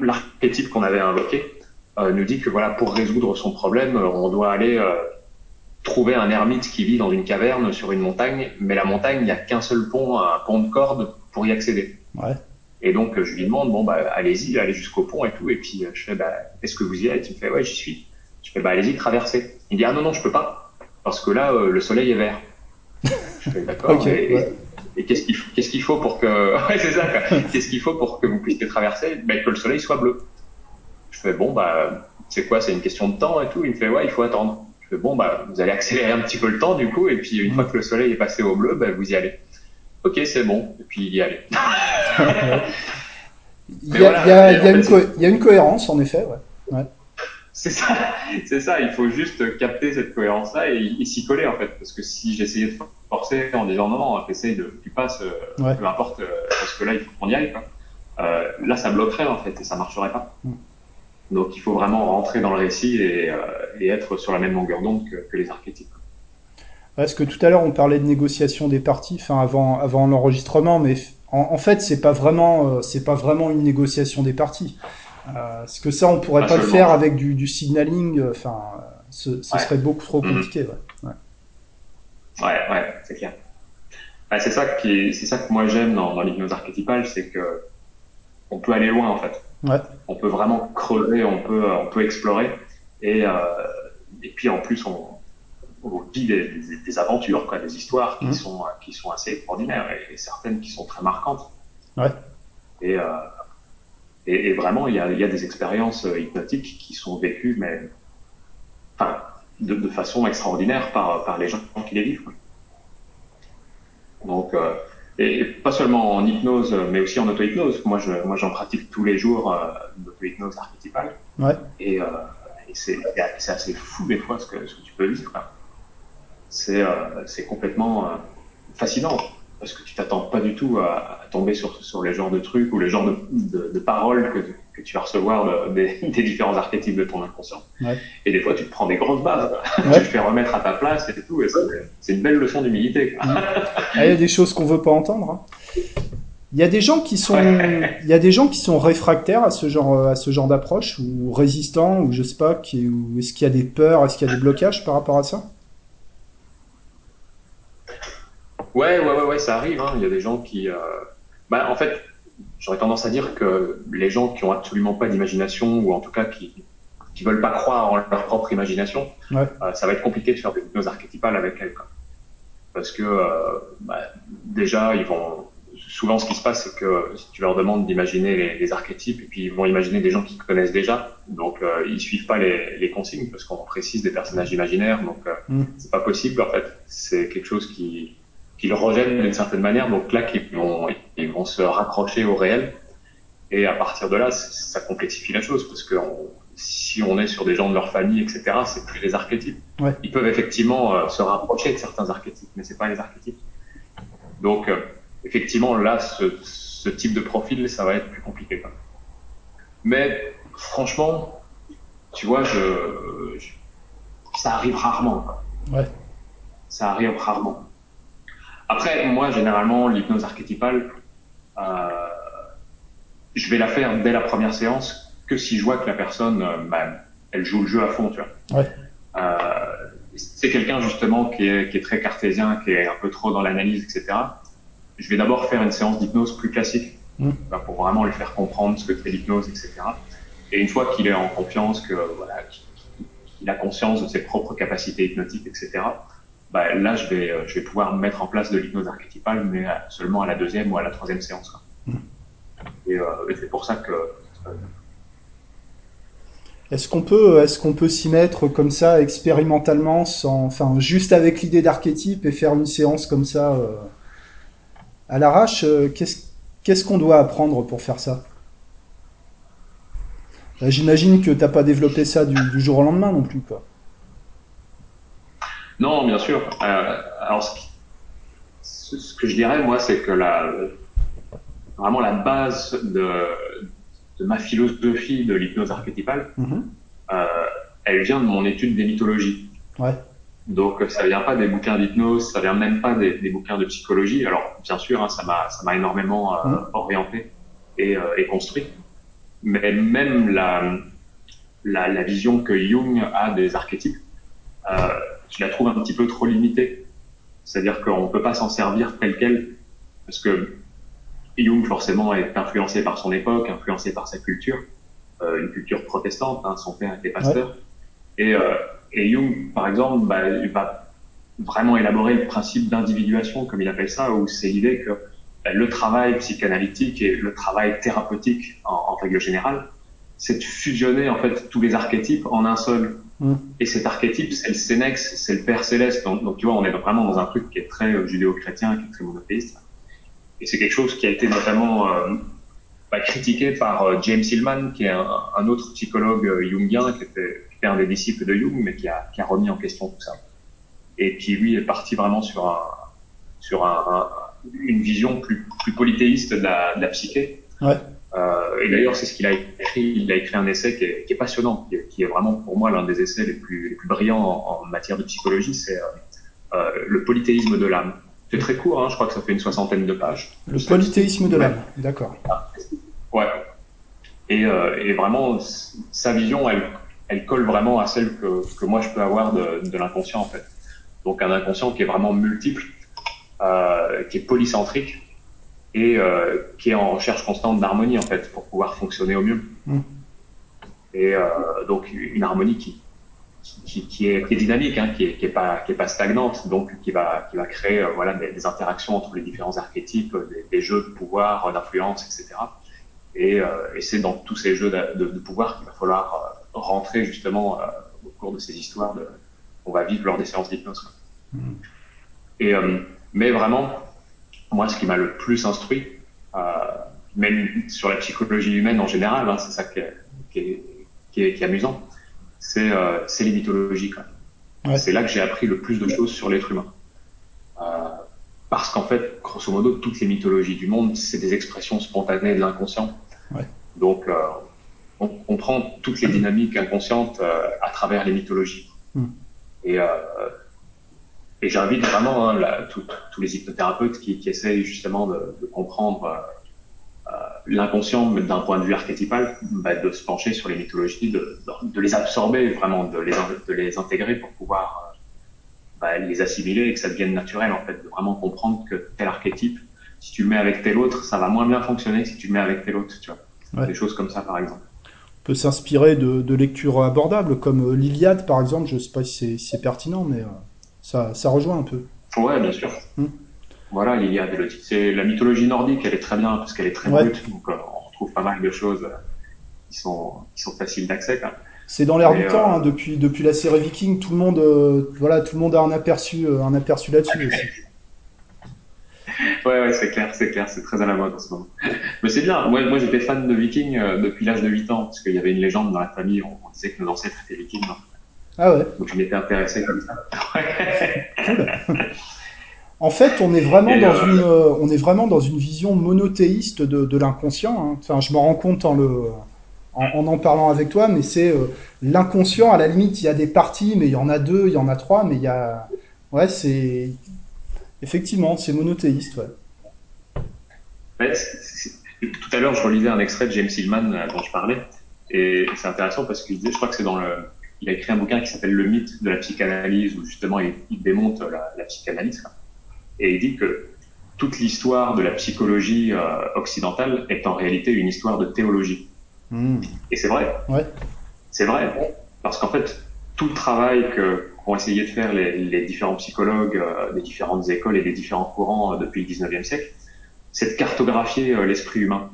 l'archétype qu'on avait invoqué nous dit que voilà pour résoudre son problème on doit aller euh, trouver un ermite qui vit dans une caverne sur une montagne, mais la montagne, il n'y a qu'un seul pont, un pont de corde pour y accéder.
Ouais.
Et donc, je lui demande, bon, bah, allez-y, allez jusqu'au pont et tout. Et puis, je fais, bah, est-ce que vous y êtes? Il me fait, ouais, j'y suis. Je fais, bah, allez-y, traversez. Il me dit, ah non, non, je peux pas. Parce que là, euh, le soleil est vert. Je fais, d'accord.
okay,
et,
ouais.
et qu'est-ce qu'il faut, qu'est-ce qu'il faut pour que, ouais, c'est ça, qu'est-ce qu'il faut pour que vous puissiez traverser? Ben, que le soleil soit bleu. Je fais, bon, bah, c'est quoi? C'est une question de temps et tout. Il me fait, ouais, il faut attendre. Je fais, bon, bah, vous allez accélérer un petit peu le temps, du coup, et puis une fois que le soleil est passé au bleu, bah, vous y allez. Ok, c'est bon. Et puis il y allait.
il, y a, voilà, y y une il y a une cohérence, en effet, ouais. ouais.
C'est ça, c'est ça. Il faut juste capter cette cohérence-là et, et s'y coller, en fait. Parce que si j'essayais de forcer en disant non, non, essaye de, tu passes,
ouais.
peu importe, parce que là, il faut qu'on y aille, quoi. Euh, là, ça bloquerait, en fait, et ça marcherait pas.
Mm.
Donc il faut vraiment rentrer dans le récit et, euh, et être sur la même longueur d'onde que, que, les archétypes.
Parce que tout à l'heure on parlait de négociation des parties, enfin avant avant l'enregistrement, mais en, en fait c'est pas vraiment euh, c'est pas vraiment une négociation des parties. Euh, parce que ça on pourrait pas, pas le faire avec du, du signaling, enfin ce, ce
ouais.
serait beaucoup trop compliqué.
Mmh. Ouais ouais, ouais c'est clair. C'est ça qui c'est ça que moi j'aime dans, dans l'hypnose archétypale, c'est que on peut aller loin en fait.
Ouais.
On peut vraiment creuser, on peut, on peut explorer. Et, euh, et puis en plus, on, on vit des, des, des, aventures, quoi, des histoires qui,
mmh.
sont, qui sont assez extraordinaires et, et, certaines qui sont très marquantes.
Ouais.
Et, euh, et, et, vraiment, il y a, y a des expériences hypnotiques qui sont vécues, mais enfin, de, de façon extraordinaire par, par les gens qui les vivent. Quoi. Donc, euh, et pas seulement en hypnose, mais aussi en auto-hypnose. Moi, je, moi, j'en pratique tous les jours euh, l'auto-hypnose archétypale.
Ouais.
Et, euh, et c'est, assez fou des fois ce que, ce que tu peux vivre. C'est, euh, c'est complètement euh, fascinant parce que tu t'attends pas du tout à, à, tomber sur, sur les genres de trucs ou les genres de, de, de paroles que, que tu vas recevoir de, des, des, différents archétypes de ton inconscient.
Ouais.
Et des fois, tu te prends des grosses bases.
Ouais.
tu te fais remettre à ta place et tout. Et c'est, une belle leçon d'humilité.
Il ah, y a des choses qu'on veut pas entendre. Hein. Il y a des gens qui sont, il y a des gens qui sont réfractaires à ce genre, à ce genre d'approche ou résistants ou je sais pas, qui, est-ce qu'il y a des peurs, est-ce qu'il y a des blocages par rapport à ça?
Ouais, ouais, ouais, ouais, ça arrive. Hein. Il y a des gens qui, euh... bah, en fait, j'aurais tendance à dire que les gens qui ont absolument pas d'imagination ou en tout cas qui qui veulent pas croire en leur propre imagination,
ouais.
euh, ça va être compliqué de faire des hypnoses archétypales avec elles. Quoi. Parce que euh, bah, déjà, ils vont souvent ce qui se passe, c'est que si tu leur demandes d'imaginer les, les, archétypes, et puis ils vont imaginer des gens qu'ils connaissent déjà, donc euh, ils suivent pas les, les consignes parce qu'on précise des personnages imaginaires, donc euh,
mm.
c'est pas possible en fait. C'est quelque chose qui qu'ils rejettent d'une certaine manière, donc là qu'ils vont ils vont se raccrocher au réel, et à partir de là, ça complexifie la chose parce que on, si on est sur des gens de leur famille, etc., c'est plus des archétypes.
Ouais.
Ils peuvent effectivement euh, se rapprocher de certains archétypes, mais c'est pas les archétypes. Donc euh, effectivement, là, ce, ce, type de profil, ça va être plus compliqué. Quoi. Mais franchement, tu vois, je, je ça arrive rarement. Quoi.
Ouais.
Ça arrive rarement. Après, moi, généralement, l'hypnose archétypale, euh, je vais la faire dès la première séance que si je vois que la personne, euh, bah, elle joue le jeu à fond, tu vois.
Ouais.
Euh, c'est quelqu'un justement qui est, qui est très cartésien, qui est un peu trop dans l'analyse, etc je vais d'abord faire une séance d'hypnose plus classique
mmh.
pour vraiment lui faire comprendre ce que c'est l'hypnose, etc. Et une fois qu'il est en confiance, que voilà, qu'il a conscience de ses propres capacités hypnotiques, etc. bah, là, je vais, je vais pouvoir mettre en place de l'hypnose archétypale, mais seulement à la deuxième ou à la troisième séance. Quoi. Mmh. Et, c'est pour ça que
est-ce qu'on peut, est-ce qu'on peut s'y mettre comme ça expérimentalement, sans, enfin, juste avec l'idée d'archétype et faire une séance comme ça euh, à l'arrache euh, Qu'est-ce qu'est-ce qu'on doit apprendre pour faire ça? J'imagine que t'as pas développé ça du, jour au lendemain non plus, quoi.
Non, bien sûr. Euh, alors, ce, que je dirais, moi, c'est que la, vraiment la base de, de ma philosophie de l'hypnose archétypale, mhm. euh, elle vient de mon étude des mythologies.
Ouais.
Donc ça vient pas des bouquins d'hypnose, ça vient même pas des, des, bouquins de psychologie. Alors bien sûr, hein, ça m'a ça m'a énormément euh, mhm. orienté et, euh, et, construit. Mais même la, la, la vision que Jung a des archétypes, euh, je la trouve un petit peu trop limitée. C'est-à-dire qu'on peut pas s'en servir tel quel parce que Jung forcément est influencé par son époque, influencé par sa culture, euh, une culture protestante. Hein, son père était pasteur. Et, euh, et Jung, par exemple, bah, il va vraiment élaborer le principe d'individuation, comme il appelle ça, où c'est l'idée que bah, le travail psychanalytique et le travail thérapeutique en, en règle générale, c'est de fusionner en fait tous les archétypes en un seul. Et cet archétype, c'est le Sénex, c'est le Père céleste. Donc, tu vois, on est vraiment dans un truc qui est très euh, judéo-chrétien, qui est très monothéiste. Et c'est quelque chose qui a été notamment euh, bah, critiqué par euh, James Hillman, qui est un, autre psychologue euh, jungien, qui était, un des disciples de Jung, mais qui a, remis en question tout ça. Et qui, lui, est parti vraiment sur, un, sur un, une vision plus, plus polythéiste de la, de la psyché.
Ouais.
Euh, et d'ailleurs, c'est ce qu'il a écrit. Il a écrit un essai qui est, qui est passionnant, qui est, qui est, vraiment pour moi l'un des essais les plus, les plus brillants en, en matière de psychologie. C'est euh, le polythéisme de l'âme. C'est très court, hein, je crois que ça fait une soixantaine de pages.
Le polythéisme de l'âme, d'accord.
Ouais. Et, euh, et, vraiment, sa vision, elle, elle colle vraiment à celle que, que moi je peux avoir de, de l'inconscient en fait. Donc un inconscient qui est vraiment multiple, euh, qui est polycentrique et euh, qui est en recherche constante d'harmonie en fait pour pouvoir fonctionner au mieux. Mm. Et euh, donc une harmonie qui, qui, qui, est, qui, est, dynamique, hein, qui, est, qui est pas qui est pas stagnante, donc qui va qui va créer euh, voilà des, des, interactions entre les différents archétypes, des, des jeux de pouvoir, d'influence, etc. Et, euh, et c'est dans tous ces jeux de, de, de pouvoir qu'il va falloir euh, rentrer justement euh, au cours de ces histoires de on va vivre lors des séances d'hypnose. Mmh. Et mais vraiment, moi, ce qui m'a le plus instruit, même sur la psychologie humaine en général, hein, c'est ça qui est, qui est, qui est, qui est amusant c'est euh, les mythologies. Ouais. C'est là que j'ai appris le plus de choses sur l'être humain. Euh, parce qu'en fait, grosso modo, toutes les mythologies du monde, c'est des expressions spontanées de l'inconscient.
Ouais.
Donc, euh, on comprend toutes les dynamiques inconscientes euh, à travers les mythologies. Mm. Et, euh, et j'invite vraiment hein, tous les hypnothérapeutes qui, qui essayent justement de, de comprendre euh, euh, l'inconscient d'un point de vue archétypal, bah, de se pencher sur les mythologies, de, de, les absorber vraiment, de les, de les intégrer pour pouvoir euh, bah, les assimiler et que ça devienne naturel en fait, de vraiment comprendre que tel archétype, si tu le mets avec tel autre, ça va moins bien fonctionner si tu le mets avec tel autre, tu vois. Ouais. Des choses comme ça par exemple.
On peut s'inspirer de, de lectures abordables comme l'Iliade par exemple, je sais pas si c'est pertinent, mais ça, ça rejoint un peu.
Ouais, bien sûr. Hum. Voilà, l'Iliade et C'est la mythologie nordique, elle est très bien parce qu'elle est très ouais. brute, donc euh, on retrouve pas mal de choses euh, qui sont qui sont faciles d'accès.
C'est dans l'air du euh... temps, hein, depuis depuis la série Viking, tout le monde voilà, tout le monde a un aperçu un aperçu là-dessus aussi.
ouais, ouais, c'est clair, c'est clair, c'est très à la mode en ce moment. Mais c'est bien. Moi, moi j'étais fan de Viking depuis l'âge de 8 ans parce qu'il y avait une légende dans la famille, on, on disait que nos ancêtres étaient Vikings.
Ah ouais.
Donc je m'étais intéressé comme ça. cool.
En fait, on est vraiment dans euh... une, euh, on est vraiment dans une vision monothéiste de, de l'inconscient. Hein. Enfin, je m'en rends compte en le, en, en, en parlant avec toi, mais c'est euh, l'inconscient. À la limite, il y a des parties, mais il y en a deux, il y en a trois, mais il y a, ouais, c'est effectivement, c'est monothéiste, ouais.
ouais tout à l'heure, je relisais un extrait de James Hillman dont je parlais, et c'est intéressant parce qu'il disait, je crois que c'est dans le, il a écrit un bouquin qui s'appelle Le mythe de la psychanalyse, où justement il, il démonte la, la psychanalyse. Et il dit que toute l'histoire de la psychologie euh, occidentale est en réalité une histoire de théologie. Mmh. Et c'est vrai.
Ouais.
C'est vrai. Parce qu'en fait, tout le travail que qu'ont essayé de faire les, les différents psychologues euh, des différentes écoles et des différents courants euh, depuis le 19e siècle, c'est de cartographier l'esprit humain.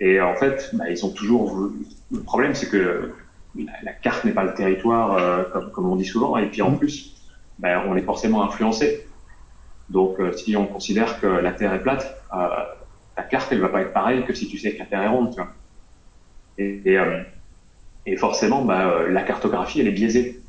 Et en fait, bah, ils ont toujours. Le problème, c'est que la, carte n'est pas le territoire, comme, comme, on dit souvent, et puis en mmh. plus, bah, on est forcément influencé. Donc, si on considère que la Terre est plate, ta carte, elle va pas être pareille que si tu sais que la Terre est ronde. Tu vois. Et, et, et forcément, bah, la cartographie, elle est biaisée.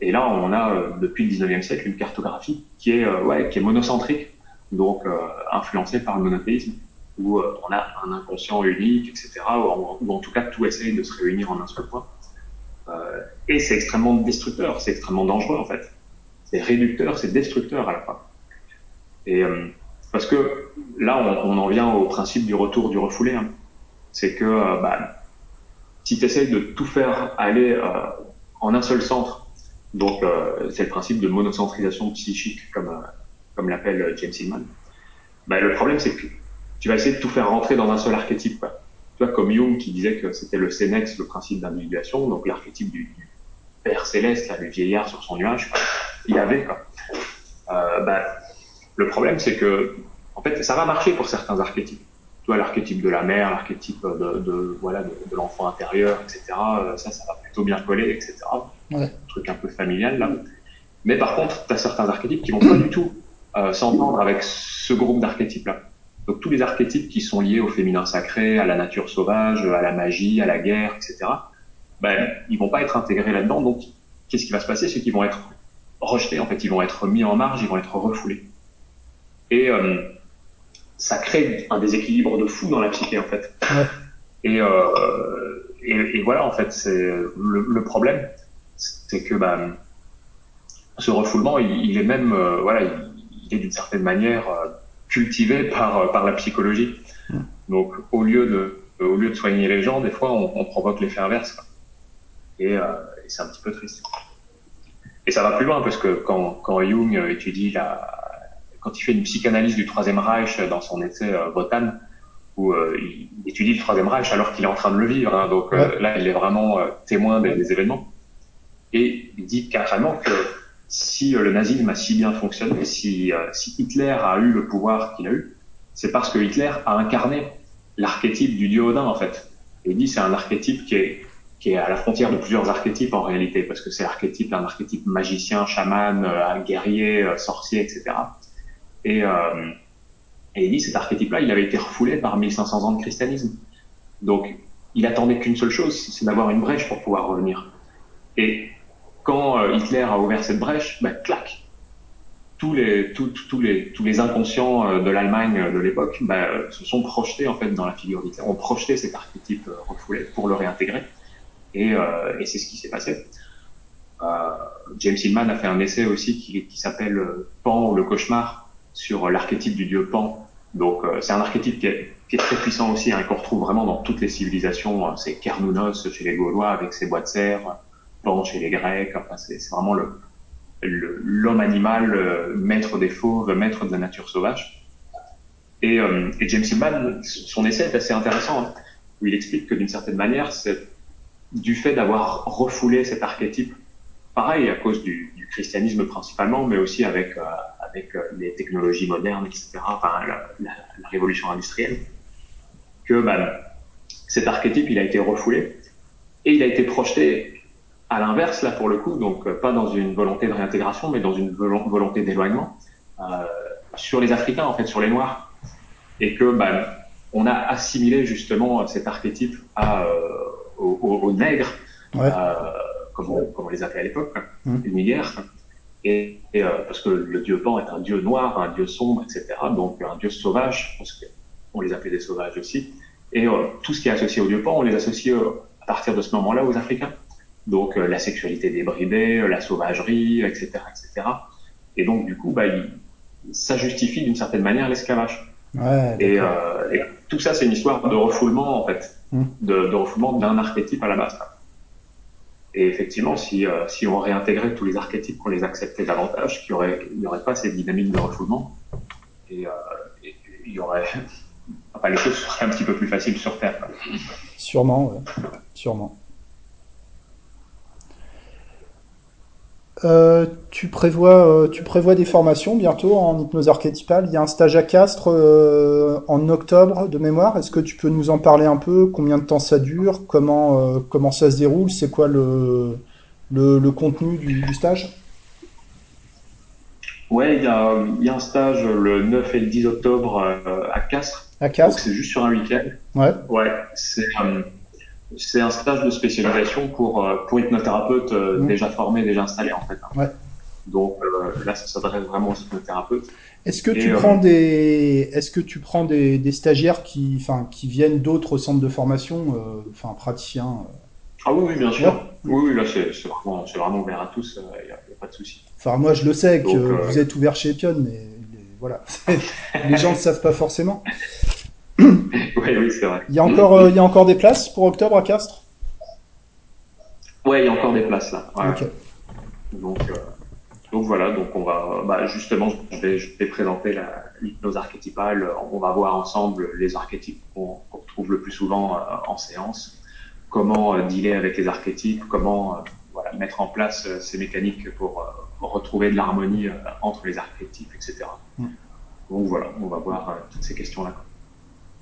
Et là, on a euh, depuis le 19e siècle une cartographie qui est, euh, ouais, qui est monocentrique, donc euh, influencée par le monothéisme, où on a un inconscient unique, etc., ou en, tout cas tout essaye de se réunir en un seul point. Et c'est extrêmement destructeur, c'est extrêmement dangereux en fait. C'est réducteur, c'est destructeur à la fois. Et parce que là, on, en vient au principe du retour du refoulé. Hein. C'est que bah, si tu essayes de tout faire aller en un seul centre donc, euh, c'est le principe de monocentrisation psychique, comme, euh, comme l'appelle James Hillman. Bah, le problème, c'est que tu vas essayer de tout faire rentrer dans un seul archétype. Quoi. Tu vois, comme Jung qui disait que c'était le Sénex, le principe d'individuation, donc l'archétype du, du, père céleste, là, le vieillard sur son nuage, il y avait. Quoi. Euh, bah, le problème, c'est que, en fait, ça va marcher pour certains archétypes. Tu vois, l'archétype de la mère, l'archétype de, de, voilà, de, de l'enfant intérieur, etc. Ça, ça va plutôt bien coller, etc. Ouais. Un truc un peu familial là. Mais par contre, tu as certains archétypes qui vont pas du tout euh, s'entendre avec ce groupe d'archétypes là. Donc tous les archétypes qui sont liés au féminin sacré, à la nature sauvage, à la magie, à la guerre, etc. Ben ils vont pas être intégrés là-dedans. Donc qu'est-ce qui va se passer, c'est qu'ils vont être rejetés en fait, ils vont être mis en marge, ils vont être refoulés. Et euh, ça crée un déséquilibre de fou dans la psyché en fait. Ouais. Et, euh, et, et, voilà en fait, c'est le, le problème c'est que bah, ce refoulement, il, est même, euh, voilà, il, est d'une certaine manière euh, cultivé par, euh, par la psychologie. Donc, au lieu de, au lieu de soigner les gens, des fois, on, on provoque l'effet inverse. Et, euh, et c'est un petit peu triste. Et ça va plus loin parce que quand, quand Jung étudie la, quand il fait une psychanalyse du Troisième Reich dans son essai euh, Wotan, où euh, il étudie le Troisième Reich alors qu'il est en train de le vivre, hein, donc là, il est vraiment témoin des, des événements. Et il dit carrément que si euh, le nazisme a si bien fonctionné, si, euh, si Hitler a eu le pouvoir qu'il a eu, c'est parce que Hitler a incarné l'archétype du dieu Odin en fait. Et dit c'est un archétype qui est, qui est à la frontière de plusieurs archétypes en réalité, parce que c'est l'archétype d'un archétype magicien, chaman, euh, guerrier, sorcier, etc. Et, et il dit cet archétype-là, il avait été refoulé par 1500 ans de christianisme. Donc il attendait qu'une seule chose, c'est d'avoir une brèche pour pouvoir revenir. Et quand euh, Hitler a ouvert cette brèche, bah, clac, tous les, tous les, tous les inconscients euh, de l'Allemagne euh, de l'époque bah, se sont projetés en fait dans la figure d'Hitler, ont projeté cet archétype refoulé pour le réintégrer. Et, c'est ce qui s'est passé. James Hillman a fait un essai aussi qui, s'appelle Pan ou le cauchemar sur l'archétype du dieu Pan. Donc c'est un archétype qui est, très puissant aussi, hein, qu'on retrouve vraiment dans toutes les civilisations. C'est Kernounos chez les Gaulois avec ses bois de serre chez les Grecs. Enfin, c'est vraiment le l'homme animal, euh, maître des fauves, maître de la nature sauvage. Et, euh, et James Hillman, son essai est assez intéressant, hein, où il explique que d'une certaine manière, c'est du fait d'avoir refoulé cet archétype, pareil à cause du, christianisme principalement, mais aussi avec euh, avec les technologies modernes, etc., enfin la, la, la révolution industrielle, que ben, cet archétype il a été refoulé et il a été projeté à l'inverse, là, pour le coup, donc euh, pas dans une volonté de réintégration, mais dans une volonté d'éloignement, euh, sur les Africains, en fait, sur les Noirs. Et que bah, on a assimilé justement cet archétype à, euh, aux, aux, nègres, ouais. euh, comme, on, comme, on, les appelait à l'époque, mmh. les Et, et euh, parce que le dieu Pan est un dieu noir, un dieu sombre, etc. Donc un dieu sauvage, parce qu'on les appelait des sauvages aussi. Et euh, tout ce qui est associé au dieu Pan, on les associe à partir de ce moment-là aux Africains donc euh, la sexualité débridée, euh, la sauvagerie, etc., etc. Et donc du coup, bah, il, ça justifie d'une certaine manière l'esclavage. Ouais, et, euh, et, tout ça, c'est une histoire de refoulement en fait, mmh. de, de, refoulement d'un archétype à la base. Et effectivement, si, euh, si on réintégrait tous les archétypes, qu'on les acceptait davantage, qu'il n'y aurait, il y aurait pas ces dynamiques de refoulement, et, euh, et il y aurait, enfin, les choses seraient un petit peu plus faciles sur Terre. Quoi.
Sûrement, ouais. sûrement. Euh, tu prévois, euh, tu prévois des formations bientôt en hypnose archétypale. Il y a un stage à Castres euh, en octobre de mémoire. Est-ce que tu peux nous en parler un peu? Combien de temps ça dure? Comment, comment ça se déroule? C'est quoi le, le, le contenu du, du stage?
Ouais, il y a, il y a un stage le 9 et le 10 octobre à Castres.
à Castres
c'est juste sur un week-end.
Ouais.
Ouais, c'est c'est un stage de spécialisation pour euh, pour hypnothérapeutes euh,
Mm.
déjà formés, déjà installés en fait.
Ouais.
Donc euh, là, ça s'adresse vraiment aux hypnothérapeutes.
Est-ce que tu prends des, est-ce que tu prends des, des stagiaires qui, qui viennent d'autres centres de formation, enfin, praticiens
Ah oui, oui, bien
Ouais.
sûr. Oui, oui, là, c'est c'est vraiment, c'est vraiment ouvert à tous, il n'y a, pas de souci.
Enfin, moi, je le sais que
Donc,
vous êtes ouvert chez Epion, mais les- voilà, les gens ne le savent pas forcément.
Oui, oui, c'est vrai.
Il y a encore, euh, il y a encore des places pour octobre à Castres?
Ouais, il y a encore des places là. Ouais.
Ok.
Donc, euh, donc voilà, donc on va, bah, justement, je vais, je vais présenter la l'hypnose archétypale. On va voir ensemble les archétypes qu'on qu'on retrouve le plus souvent euh, en séance, comment euh, dealer avec les archétypes, comment voilà, mettre en place ces mécaniques pour retrouver de l'harmonie entre les archétypes, etc.
Mm.
Donc voilà, on va voir toutes ces questions-là.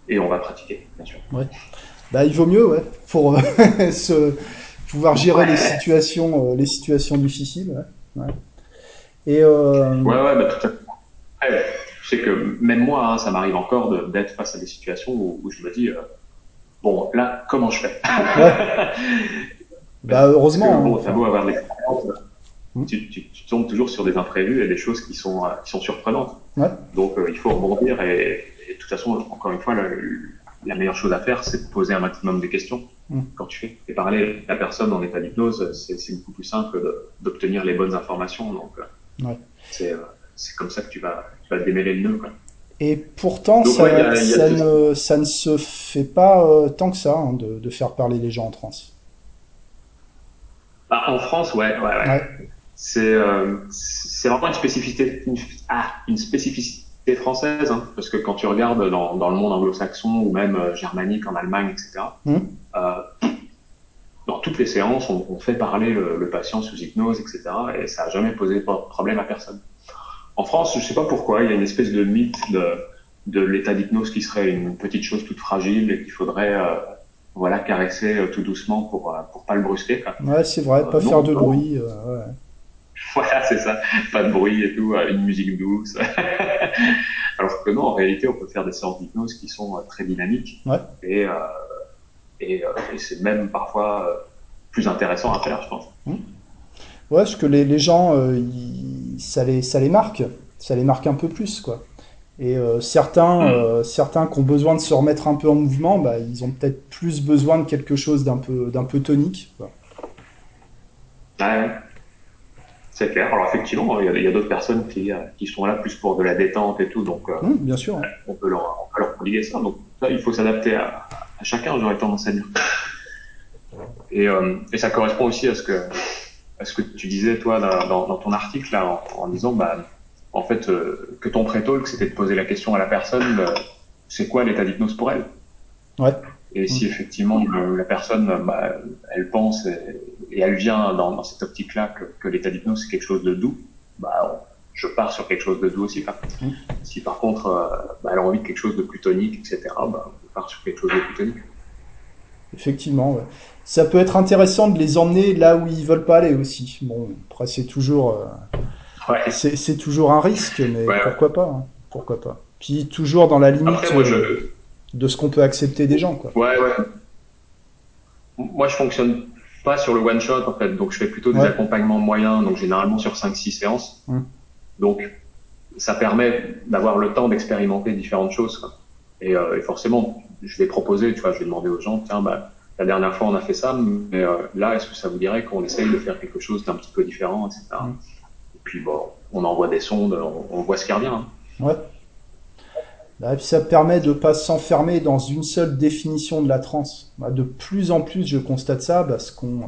Et on va pratiquer, bien sûr.
Bah, il vaut mieux, ouais, pour euh, se, pouvoir gérer
Ouais.
les situations, euh, les situations difficiles. Ouais. ouais. Et euh,
Ouais, ouais, bah, tout à fait. Je sais que même moi, hein, ça m'arrive encore d'être face à des situations où, où je me dis, bon, là, comment je fais?
Ouais. bah,
Parce que,
heureusement.
bon,
hein.
beau avoir de l'expérience,
Mm.
tu, tu, tu tombes toujours sur des imprévus et des choses qui sont, qui sont surprenantes.
Ouais.
Donc, euh, il faut rebondir et, et de toute façon, encore une fois, la, la meilleure chose à faire, c'est de poser un maximum de questions
Mm.
quand tu fais. Et parler à la personne en état d'hypnose, c'est beaucoup plus simple d'obtenir les bonnes informations. Donc, euh,
Ouais.
c'est euh, c'est comme ça que tu vas, tu vas démêler le nœud. Quoi.
Et pourtant,
Donc,
ça,
ouais, a-
ne, ça ne se fait pas euh, tant que ça hein, de, de faire parler les gens en transe.
Bah, en France, ouais, ouais, ouais.
Ouais.
C'est euh, c'est vraiment une spécificité, une, ah, une spécificité française, hein, parce que quand tu regardes dans, dans le monde anglo-saxon ou même euh, germanique en Allemagne, etc.
Mhm.
euh, dans toutes les séances, on, on fait parler le, le patient sous hypnose, etc. Et ça a jamais posé pro- problème à personne. En France, je sais pas pourquoi, il y a une espèce de mythe de, de l'état d'hypnose qui serait une petite chose toute fragile et qu'il faudrait euh, voilà caresser euh, tout doucement pour euh, pour pas le brusquer. Quoi.
Ouais, c'est vrai, pas
non,
faire de
non.
bruit. euh, ouais.
Voilà, c'est ça. Pas de bruit et tout, euh, une musique douce. Alors que non, en réalité, on peut faire des séances d'hypnose qui sont euh, très dynamiques.
Ouais.
Et, euh, et, euh, et c'est même parfois plus intéressant à faire, je pense.
Ouais, parce que les, les gens, euh, ça, les, ça les marque. Ça les marque un peu plus, quoi. Et euh, certains,
Mm.
euh, certains qui ont besoin de se remettre un peu en mouvement, bah, ils ont peut-être plus besoin de quelque chose d'un peu, d'un peu tonique. quoi.
Ouais, ouais. C'est clair. Alors effectivement, il y a, d'autres personnes qui, euh, qui sont là plus pour de la détente et tout, donc euh,
bien sûr. hein.
on peut leur, on peut leur prodiguer ça. Donc ça, il faut s'adapter à, à chacun, j'aurais tendance à dire. Et, euh, et ça correspond aussi à ce que, à ce que tu disais toi dans, dans, dans ton article là, en, en disant bah en fait que ton pré-talk c'était de poser la question à la personne, c'est quoi l'état d'hypnose pour elle?
Ouais.
Et si effectivement la personne bah, elle pense et, et elle vient dans, dans cette optique-là que, que l'état d'hypnose c'est quelque chose de doux, bah je pars sur quelque chose de doux aussi. Quoi.
Mm.
Si par contre euh, bah, elle a envie de quelque chose de plus tonique, etc., bah, on part sur quelque chose de plus tonique.
Effectivement, ouais. Ça peut être intéressant de les emmener là où ils veulent pas aller aussi. Bon, après c'est toujours, euh,
Ouais.
c'est toujours un risque, mais
Ouais.
pourquoi pas, hein. pourquoi pas. Puis toujours dans la limite
Après moi
euh,
je
de ce qu'on peut accepter des gens, quoi.
Ouais, ouais. Moi, je fonctionne pas sur le one shot, en fait. Donc, je fais plutôt des
Ouais.
accompagnements moyens, donc généralement sur 5-6 séances.
Mm.
Donc, ça permet d'avoir le temps d'expérimenter différentes choses. quoi. Et, euh, et forcément, je vais proposer, tu vois, je vais demander aux gens, tiens, bah, la dernière fois, on a fait ça, mais euh, là, est-ce que ça vous dirait qu'on essaye de faire quelque chose d'un petit peu différent, etc.
Mm.
Et puis, bon, on envoie des sondes, on, on voit ce qui revient. hein.
Ouais. Bah, et puis ça permet de pas s'enfermer dans une seule définition de la transe. Bah, de plus en plus, je constate ça, parce qu'on euh,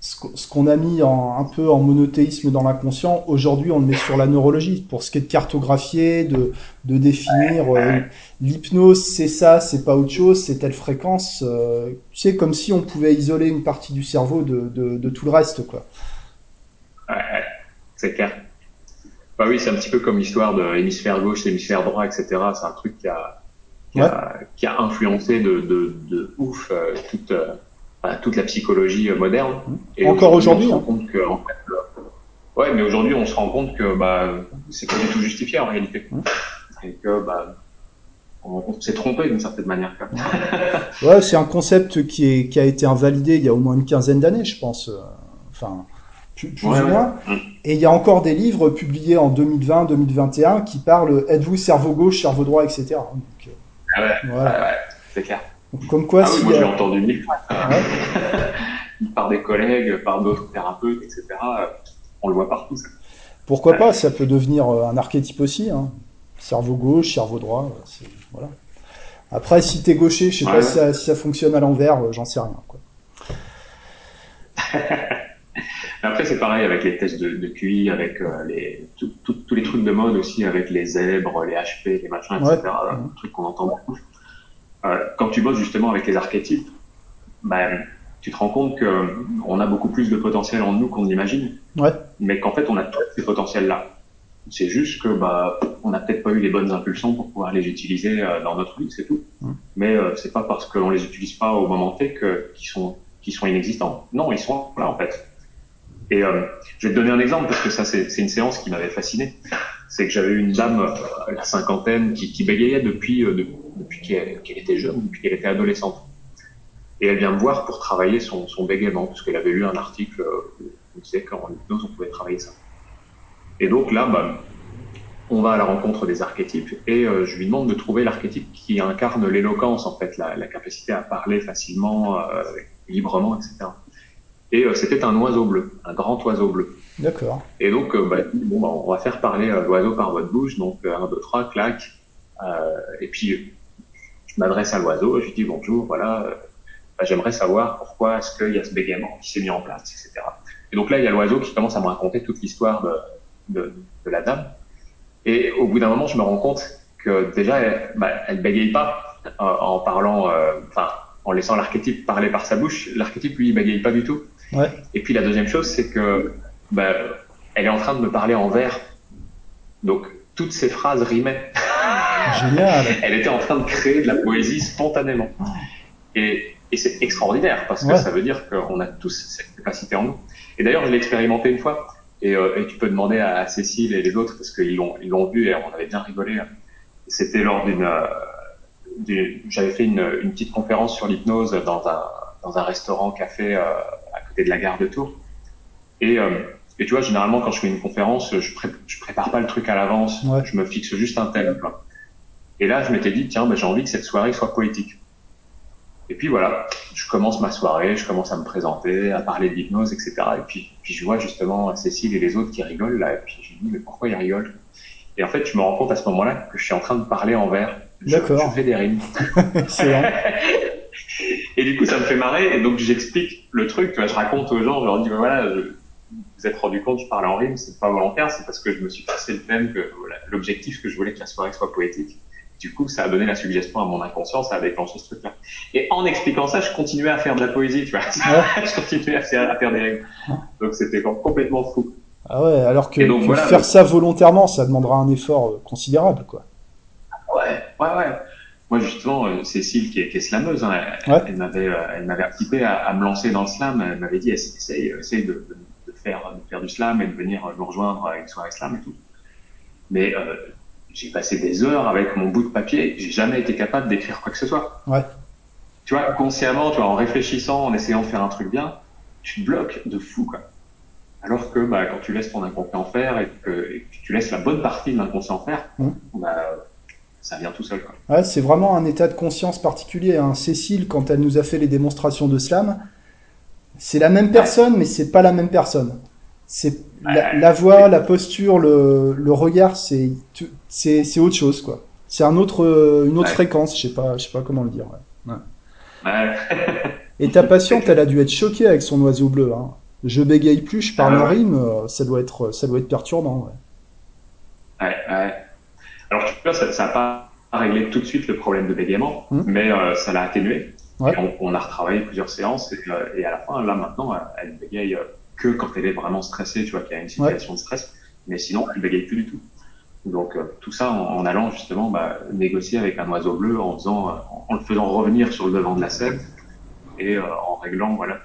ce qu'on a mis en, un peu en monothéisme dans l'inconscient, aujourd'hui on le met sur la neurologie, pour ce qui est de cartographier, de, de définir euh, l'hypnose, c'est ça, c'est pas autre chose, c'est telle fréquence. euh, tu sais, comme si on pouvait isoler une partie du cerveau de, de, de tout le reste, quoi.
C'est clair. Bah oui, c'est un petit peu comme l'histoire de l'hémisphère gauche, l'hémisphère droit, etc. C'est un truc qui a, qui, a, qui a influencé de, de, de ouf euh, toute, euh, toute la psychologie euh, moderne.
Et Encore aujourd'hui. Hein.
Que, en fait, ouais, mais aujourd'hui, on se rend compte que bah, c'est pas du tout justifié en réalité. Mmh. Et que bah, on, s'est trompé d'une certaine manière.
ouais, c'est un concept qui, est, qui a été invalidé il y a au moins une quinzaine d'années, je pense. Enfin, plus, ou moins. Et il y a encore des livres publiés en 2020-2021 qui parlent êtes-vous cerveau gauche, cerveau droit, etc. Donc,
euh, ah ouais, voilà. ouais, c'est clair.
comme quoi,
ah oui, moi j'ai entendu mille fois. par des collègues, par d'autres thérapeutes, etc. On le voit partout. Ça.
Pourquoi pas Ça peut devenir euh, un archétype aussi. Hein. Cerveau gauche, cerveau droit. Voilà. Après, si t'es gaucher, je sais pas si ça, si ça, fonctionne à l'envers, euh, j'en sais rien. Quoi.
Après, c'est pareil avec les tests de, de QI, avec euh, les, tous les trucs de mode aussi, avec les zèbres, les HP, les machins, etc. Ouais. trucs qu'on entend beaucoup. Euh, quand tu bosses justement avec les archétypes, ben, tu te rends compte que on a beaucoup plus de potentiel en nous qu'on imagine.
Ouais.
Mais qu'en fait, on a tous ces potentiels-là. C'est juste que bah, on n'a peut-être pas eu les bonnes impulsions pour pouvoir les utiliser euh, dans notre vie, c'est tout. Mais euh, c'est pas parce qu'on les utilise pas au moment T que qu'ils sont qu'ils sont inexistants. Non, ils sont là en fait. Et euh, je vais te donner un exemple parce que ça, c'est une séance qui m'avait fasciné. C'est que j'avais une dame, euh, la cinquantaine, qui, qui bégayait depuis, euh, depuis qu'elle était jeune, depuis qu'elle était adolescente. Et elle vient me voir pour travailler son, son bégaiement, parce qu'elle avait lu un article où disait qu'en hypnose, on pouvait travailler ça. Et donc là, bah, on va à la rencontre des archétypes et euh, je lui demande de trouver l'archétype qui incarne l'éloquence, en fait, la, la, capacité à parler facilement, euh, librement, etc. Et euh, c'était un oiseau bleu, un grand oiseau bleu.
D'accord.
Et donc, euh, bah, bon, bah, on va faire parler euh, l'oiseau par votre bouche. Donc, un, deux, trois, clac. et puis, je m'adresse à l'oiseau, je lui dis bonjour, voilà. Bah, j'aimerais savoir pourquoi est-ce qu'il y a ce bégaiement qui s'est mis en place, etc. Et donc là, il y a l'oiseau qui commence à me raconter toute l'histoire de, de, de, la dame. Et au bout d'un moment, je me rends compte que déjà, elle, elle bégaye pas en parlant, enfin, en laissant l'archétype parler par sa bouche. L'archétype, lui, il bégaye pas du tout. Et puis la deuxième chose, c'est que bah, elle est en train de me parler en vers. Donc toutes ces phrases rimaient.
Génial.
elle était en train de créer de la poésie spontanément. Et, et c'est extraordinaire parce que ça veut dire qu'on a tous cette capacité en nous. Et d'ailleurs, je l'ai expérimenté une fois. Et, euh, et, tu peux demander à Cécile et les autres parce qu'ils l'ont ils l'ont vu et on avait bien rigolé. C'était lors d'une euh, j'avais fait une, une, petite conférence sur l'hypnose dans un dans un restaurant café euh, de la gare de Tours. Et, euh, et tu vois, généralement, quand je fais une conférence, je, je prépare pas le truc à l'avance. Je me fixe juste un thème. Et là, je m'étais dit, tiens, ben, j'ai envie que cette soirée soit poétique. Et puis voilà, je commence ma soirée, je commence à me présenter, à parler de l'hypnose, etc. Et puis, puis je vois justement Cécile et les autres qui rigolent là. Et puis je me dis, mais pourquoi ils rigolent? Et en fait, je me rends compte à ce moment-là que je suis en train de parler en vers.
D'accord.
Je, fais des rimes. Et du coup, ça me fait marrer. Et donc, j'explique le truc. Tu vois, je raconte aux gens, je leur dis, ben voilà, je, vous êtes rendu compte, je parlais en rime, c'est pas volontaire, c'est parce que je me suis passé le thème que voilà, l'objectif que je voulais que la soirée soit poétique. Du coup, ça a donné la suggestion à mon inconscient, ça a déclenché ce truc-là. Et en expliquant ça, je continuais à faire de la poésie, tu vois. je continuais à faire, à faire des rimes. Donc, c'était complètement fou.
Ah ouais, alors que, donc, faire ça volontairement, ça demandera un effort euh, considérable, quoi.
Ouais, ouais, ouais. Moi, justement, euh, Cécile, qui est, qui est slameuse, hein, elle, m'avait, euh, elle m'avait incité à, à, me lancer dans le slam. Elle m'avait dit, essaye, essaye de, de, faire, de faire du slam et de venir nous rejoindre à une soirée slam et tout. Mais euh, j'ai passé des heures avec mon bout de papier. J'ai jamais été capable d'écrire quoi que ce soit.
Ouais.
Tu vois, consciemment, tu vois, en réfléchissant, en essayant de faire un truc bien, tu te bloques de fou, quoi. Alors que bah, quand tu laisses ton inconscient faire et que, et que tu laisses la bonne partie de l'inconscient faire, mmh. bah, ça vient tout seul. Quoi.
Ouais, c'est vraiment un état de conscience particulier. Hein. Cécile, quand elle nous a fait les démonstrations de slam, c'est la même personne, mais c'est pas la même personne. C'est la, voix, la posture, le, le regard, c'est c'est autre chose quoi. C'est un autre une autre fréquence. Je sais pas, je sais pas comment le dire. Et ta patiente, elle a dû être choquée avec son oiseau bleu. Hein. Je bégaye plus, je parle ah en rime, euh, ça doit être ça doit être perturbant.
Ouais, ouais. Alors, tu vois, ça n'a pas réglé tout de suite le problème de bégaiement, mmh. mais euh, ça l'a atténué. Ouais. on, on, a retravaillé plusieurs séances et, euh, et, à la fin, là maintenant, elle bégaye que quand elle est vraiment stressée, tu vois, qu'il y a une situation de stress. Mais sinon, elle bégaye plus du tout. Donc euh, tout ça en, allant justement bah, négocier avec un oiseau bleu, en faisant, en le faisant revenir sur le devant de la scène et en réglant voilà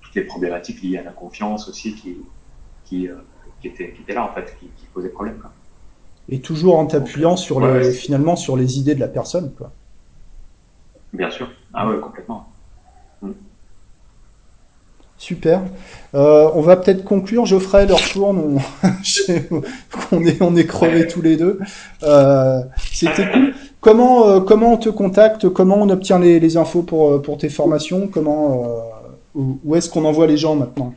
toutes les problématiques liées à la confiance aussi qui qui, qui étaient qui étaient là en fait, qui, qui posaient problème. Quoi.
Et toujours en t'appuyant sur les, finalement sur les idées de la personne, quoi.
Bien sûr. Ah ouais, complètement. Mm.
Super. Euh, on va peut-être conclure. Geoffrey, leur tourne. On, est, on est crevés tous les deux. Euh, C'était cool. Comment, euh, comment on te contacte? Comment on obtient les, les infos pour, pour tes formations? Comment, euh, où est-ce qu'on envoie les gens maintenant?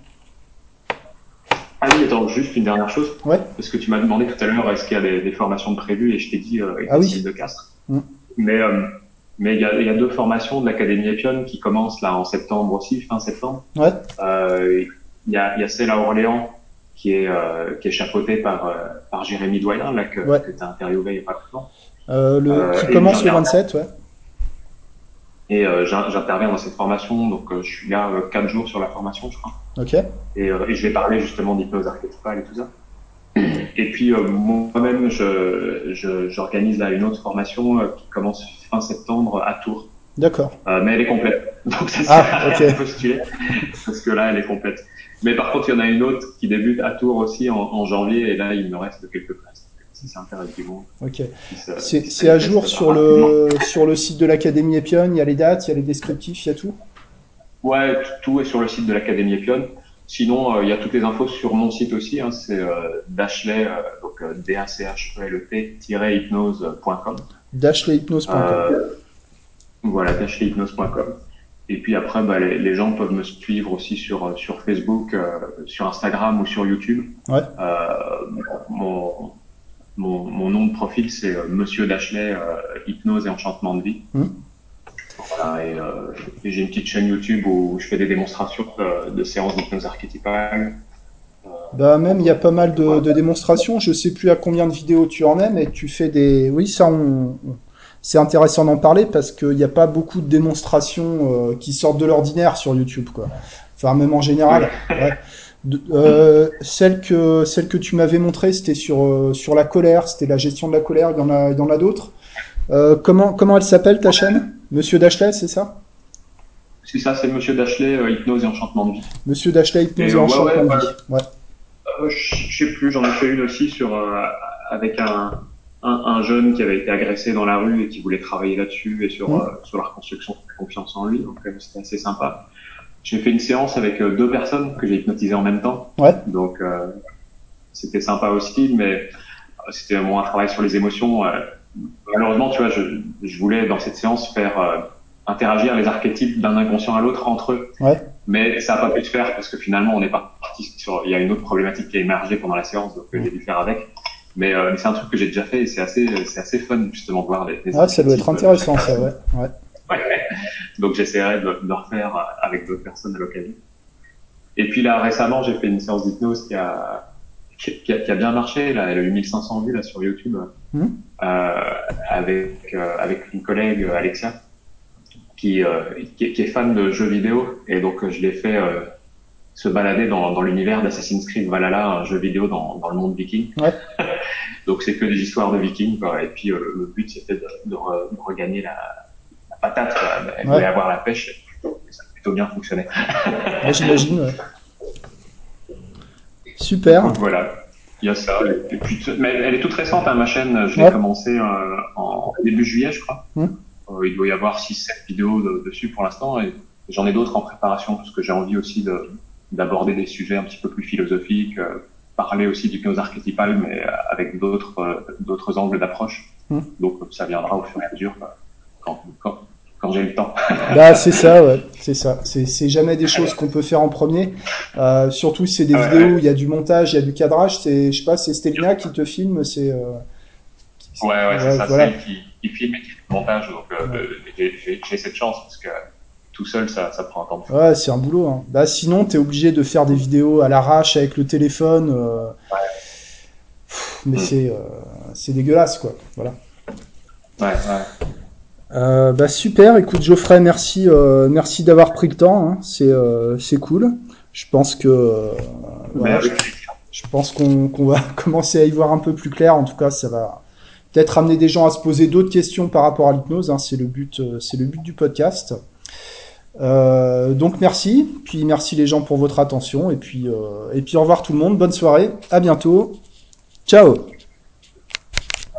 Ah oui, attends, juste une dernière chose.
Ouais.
Parce que tu m'as demandé tout à l'heure est-ce qu'il y a des, des, formations de prévues et je t'ai dit euh,
ah oui.
de Castres. Mm. Mais euh, mais il y a, y a, deux formations de l'Académie Epion qui commencent là en septembre aussi, fin septembre.
Ouais.
Euh, il y, a, y a celle à Orléans qui est euh, qui est chapeautée par euh, par Jérémy Doyen là que,
ouais.
que tu as interviewé il y a pas longtemps.
Euh, le, qui commence le 27, ouais.
Et euh, j'interviens dans cette formation, donc euh, je suis là euh, quatre jours sur la formation, je crois.
Ok.
Et, et je vais parler justement d'hypnose archétypale et tout ça. Et puis moi-même, je, j'organise je, là une autre formation qui commence fin septembre à Tours.
D'accord.
Euh, mais elle est complète. Donc ça
ah, okay.
postuler parce que là, elle est complète. Mais par contre, il y en a une autre qui débute à Tours aussi en, en janvier et là, il me reste quelques places si c'est intéressant.
Ok. c'est à jour sur le, sur le site de l'Académie Epion, il y a les dates, il y a les descriptifs, il y a tout?
Ouais, tout est sur le site de l'Académie Epion. Sinon, euh, il y a toutes les infos sur mon site aussi, hein, c'est euh, Dashley, euh, donc d a c h e l e t-hypnose.com.
Dashleyhypnose.com.
voilà, dashleyhypnose.com. Et puis après, bah, les, les, gens peuvent me suivre aussi sur sur Facebook, sur Instagram ou sur YouTube.
Ouais.
mon mon, mon, nom de profil, c'est euh, Monsieur Dashley, euh, hypnose et enchantement de vie.
Mmh.
Voilà, et, euh, et j'ai une petite chaîne YouTube où je fais des démonstrations de, de séances d'hypnose archétypale.
Bah même il y a pas mal de, de, démonstrations. Je sais plus à combien de vidéos tu en es, mais tu fais des. Oui, ça, on... c'est intéressant d'en parler parce qu'il n'y a pas beaucoup de démonstrations euh, qui sortent de l'ordinaire sur YouTube, quoi. Enfin même en général. Ouais. Euh, celle que celle que tu m'avais montrée, c'était sur euh, sur la colère, c'était la gestion de la colère. Il y en a il y en a d'autres. Euh, comment comment elle s'appelle ta chaîne? Monsieur Dashley, c'est ça?
C'est ça, c'est Monsieur Dashley, hypnose et enchantement de vie.
Monsieur Dashley, hypnose et, et enchantement ouais, ouais, de vie. Ouais.
Je sais plus, j'en ai fait une aussi sur avec un, un, un jeune qui avait été agressé dans la rue et qui voulait travailler là-dessus et sur mmh. sur la reconstruction de confiance en lui. Donc c'était assez sympa. J'ai fait une séance avec euh, deux personnes que j'ai hypnotisées en même temps.
Ouais.
Donc euh, c'était sympa aussi, mais euh, c'était moins un travail sur les émotions. malheureusement, tu vois, je, je, voulais dans cette séance faire euh, interagir les archétypes d'un inconscient à l'autre entre eux.
Ouais.
Mais ça n'a pas pu se faire parce que finalement, on est parti sur. Il y a une autre problématique qui a émergé pendant la séance, donc j'ai dû faire avec. Mais, euh, mais c'est un truc que j'ai déjà fait et c'est assez, c'est assez fun justement de voir les. les
ouais, ça doit être intéressant, ça, ouais. ouais.
Donc j'essaierai de, de, le refaire avec d'autres personnes à l'occasion. Et puis là récemment j'ai fait une séance d'hypnose qui a, qui a, qui, a, bien marché. Là, elle a eu 1500 vues là sur YouTube
mmh.
euh, avec euh, avec une collègue Alexia qui, euh, qui, qui est fan de jeux vidéo et donc je l'ai fait euh, se balader dans, dans l'univers d'Assassin's Creed Valhalla, un jeu vidéo dans, dans le monde viking.
Ouais.
donc c'est que des histoires de vikings quoi. Et puis euh, le but c'était de, de, re, de regagner la patate, quoi. Elle ouais. voulait avoir la pêche, ça a plutôt bien fonctionné.
ouais, J'imagine, ouais. Super.
Donc, voilà. Il y a ça. Et puis, mais elle est toute récente, hein, ma chaîne. Je l'ai ouais. commencé euh, en début juillet, je crois.
Mmh.
Euh, il doit y avoir 6-7 vidéos de, dessus pour l'instant. Et j'en ai d'autres en préparation parce que j'ai envie aussi de, d'aborder des sujets un petit peu plus philosophiques, euh, parler aussi d'hypnose archétypale, mais avec d'autres, d'autres angles d'approche.
Mmh.
Donc, ça viendra au fur et à mesure quand, quand, quand j'ai le temps.
Bah, c'est ça, ouais, c'est ça. C'est jamais des choses qu'on peut faire en premier. Euh, surtout si c'est des ouais, vidéos où il y a du montage, il y a du cadrage. C'est, je sais pas, c'est Stelina qui te filme. C'est. Euh...
Ouais, ouais, c'est ça. Voilà. C'est qui, qui filme et qui fait le montage. Donc, euh, j'ai cette chance parce que tout seul, ça, ça prend un temps.
Ouais, c'est un boulot. Hein. Bah, sinon, t'es obligé de faire des vidéos à l'arrache avec le téléphone.
Ouais.
mais mmh. c'est, c'est dégueulasse, quoi. Voilà.
Ouais, ouais.
Euh, bah super, écoute Geoffrey, merci, euh, merci d'avoir pris le temps, hein. c'est euh, c'est cool. Je pense que je, pense qu'on va commencer à y voir un peu plus clair. En tout cas, ça va peut-être amener des gens à se poser d'autres questions par rapport à l'hypnose. Hein. C'est le but, c'est le but du podcast. donc merci, puis merci les gens pour votre attention et puis et puis au revoir tout le monde, bonne soirée, à bientôt, ciao.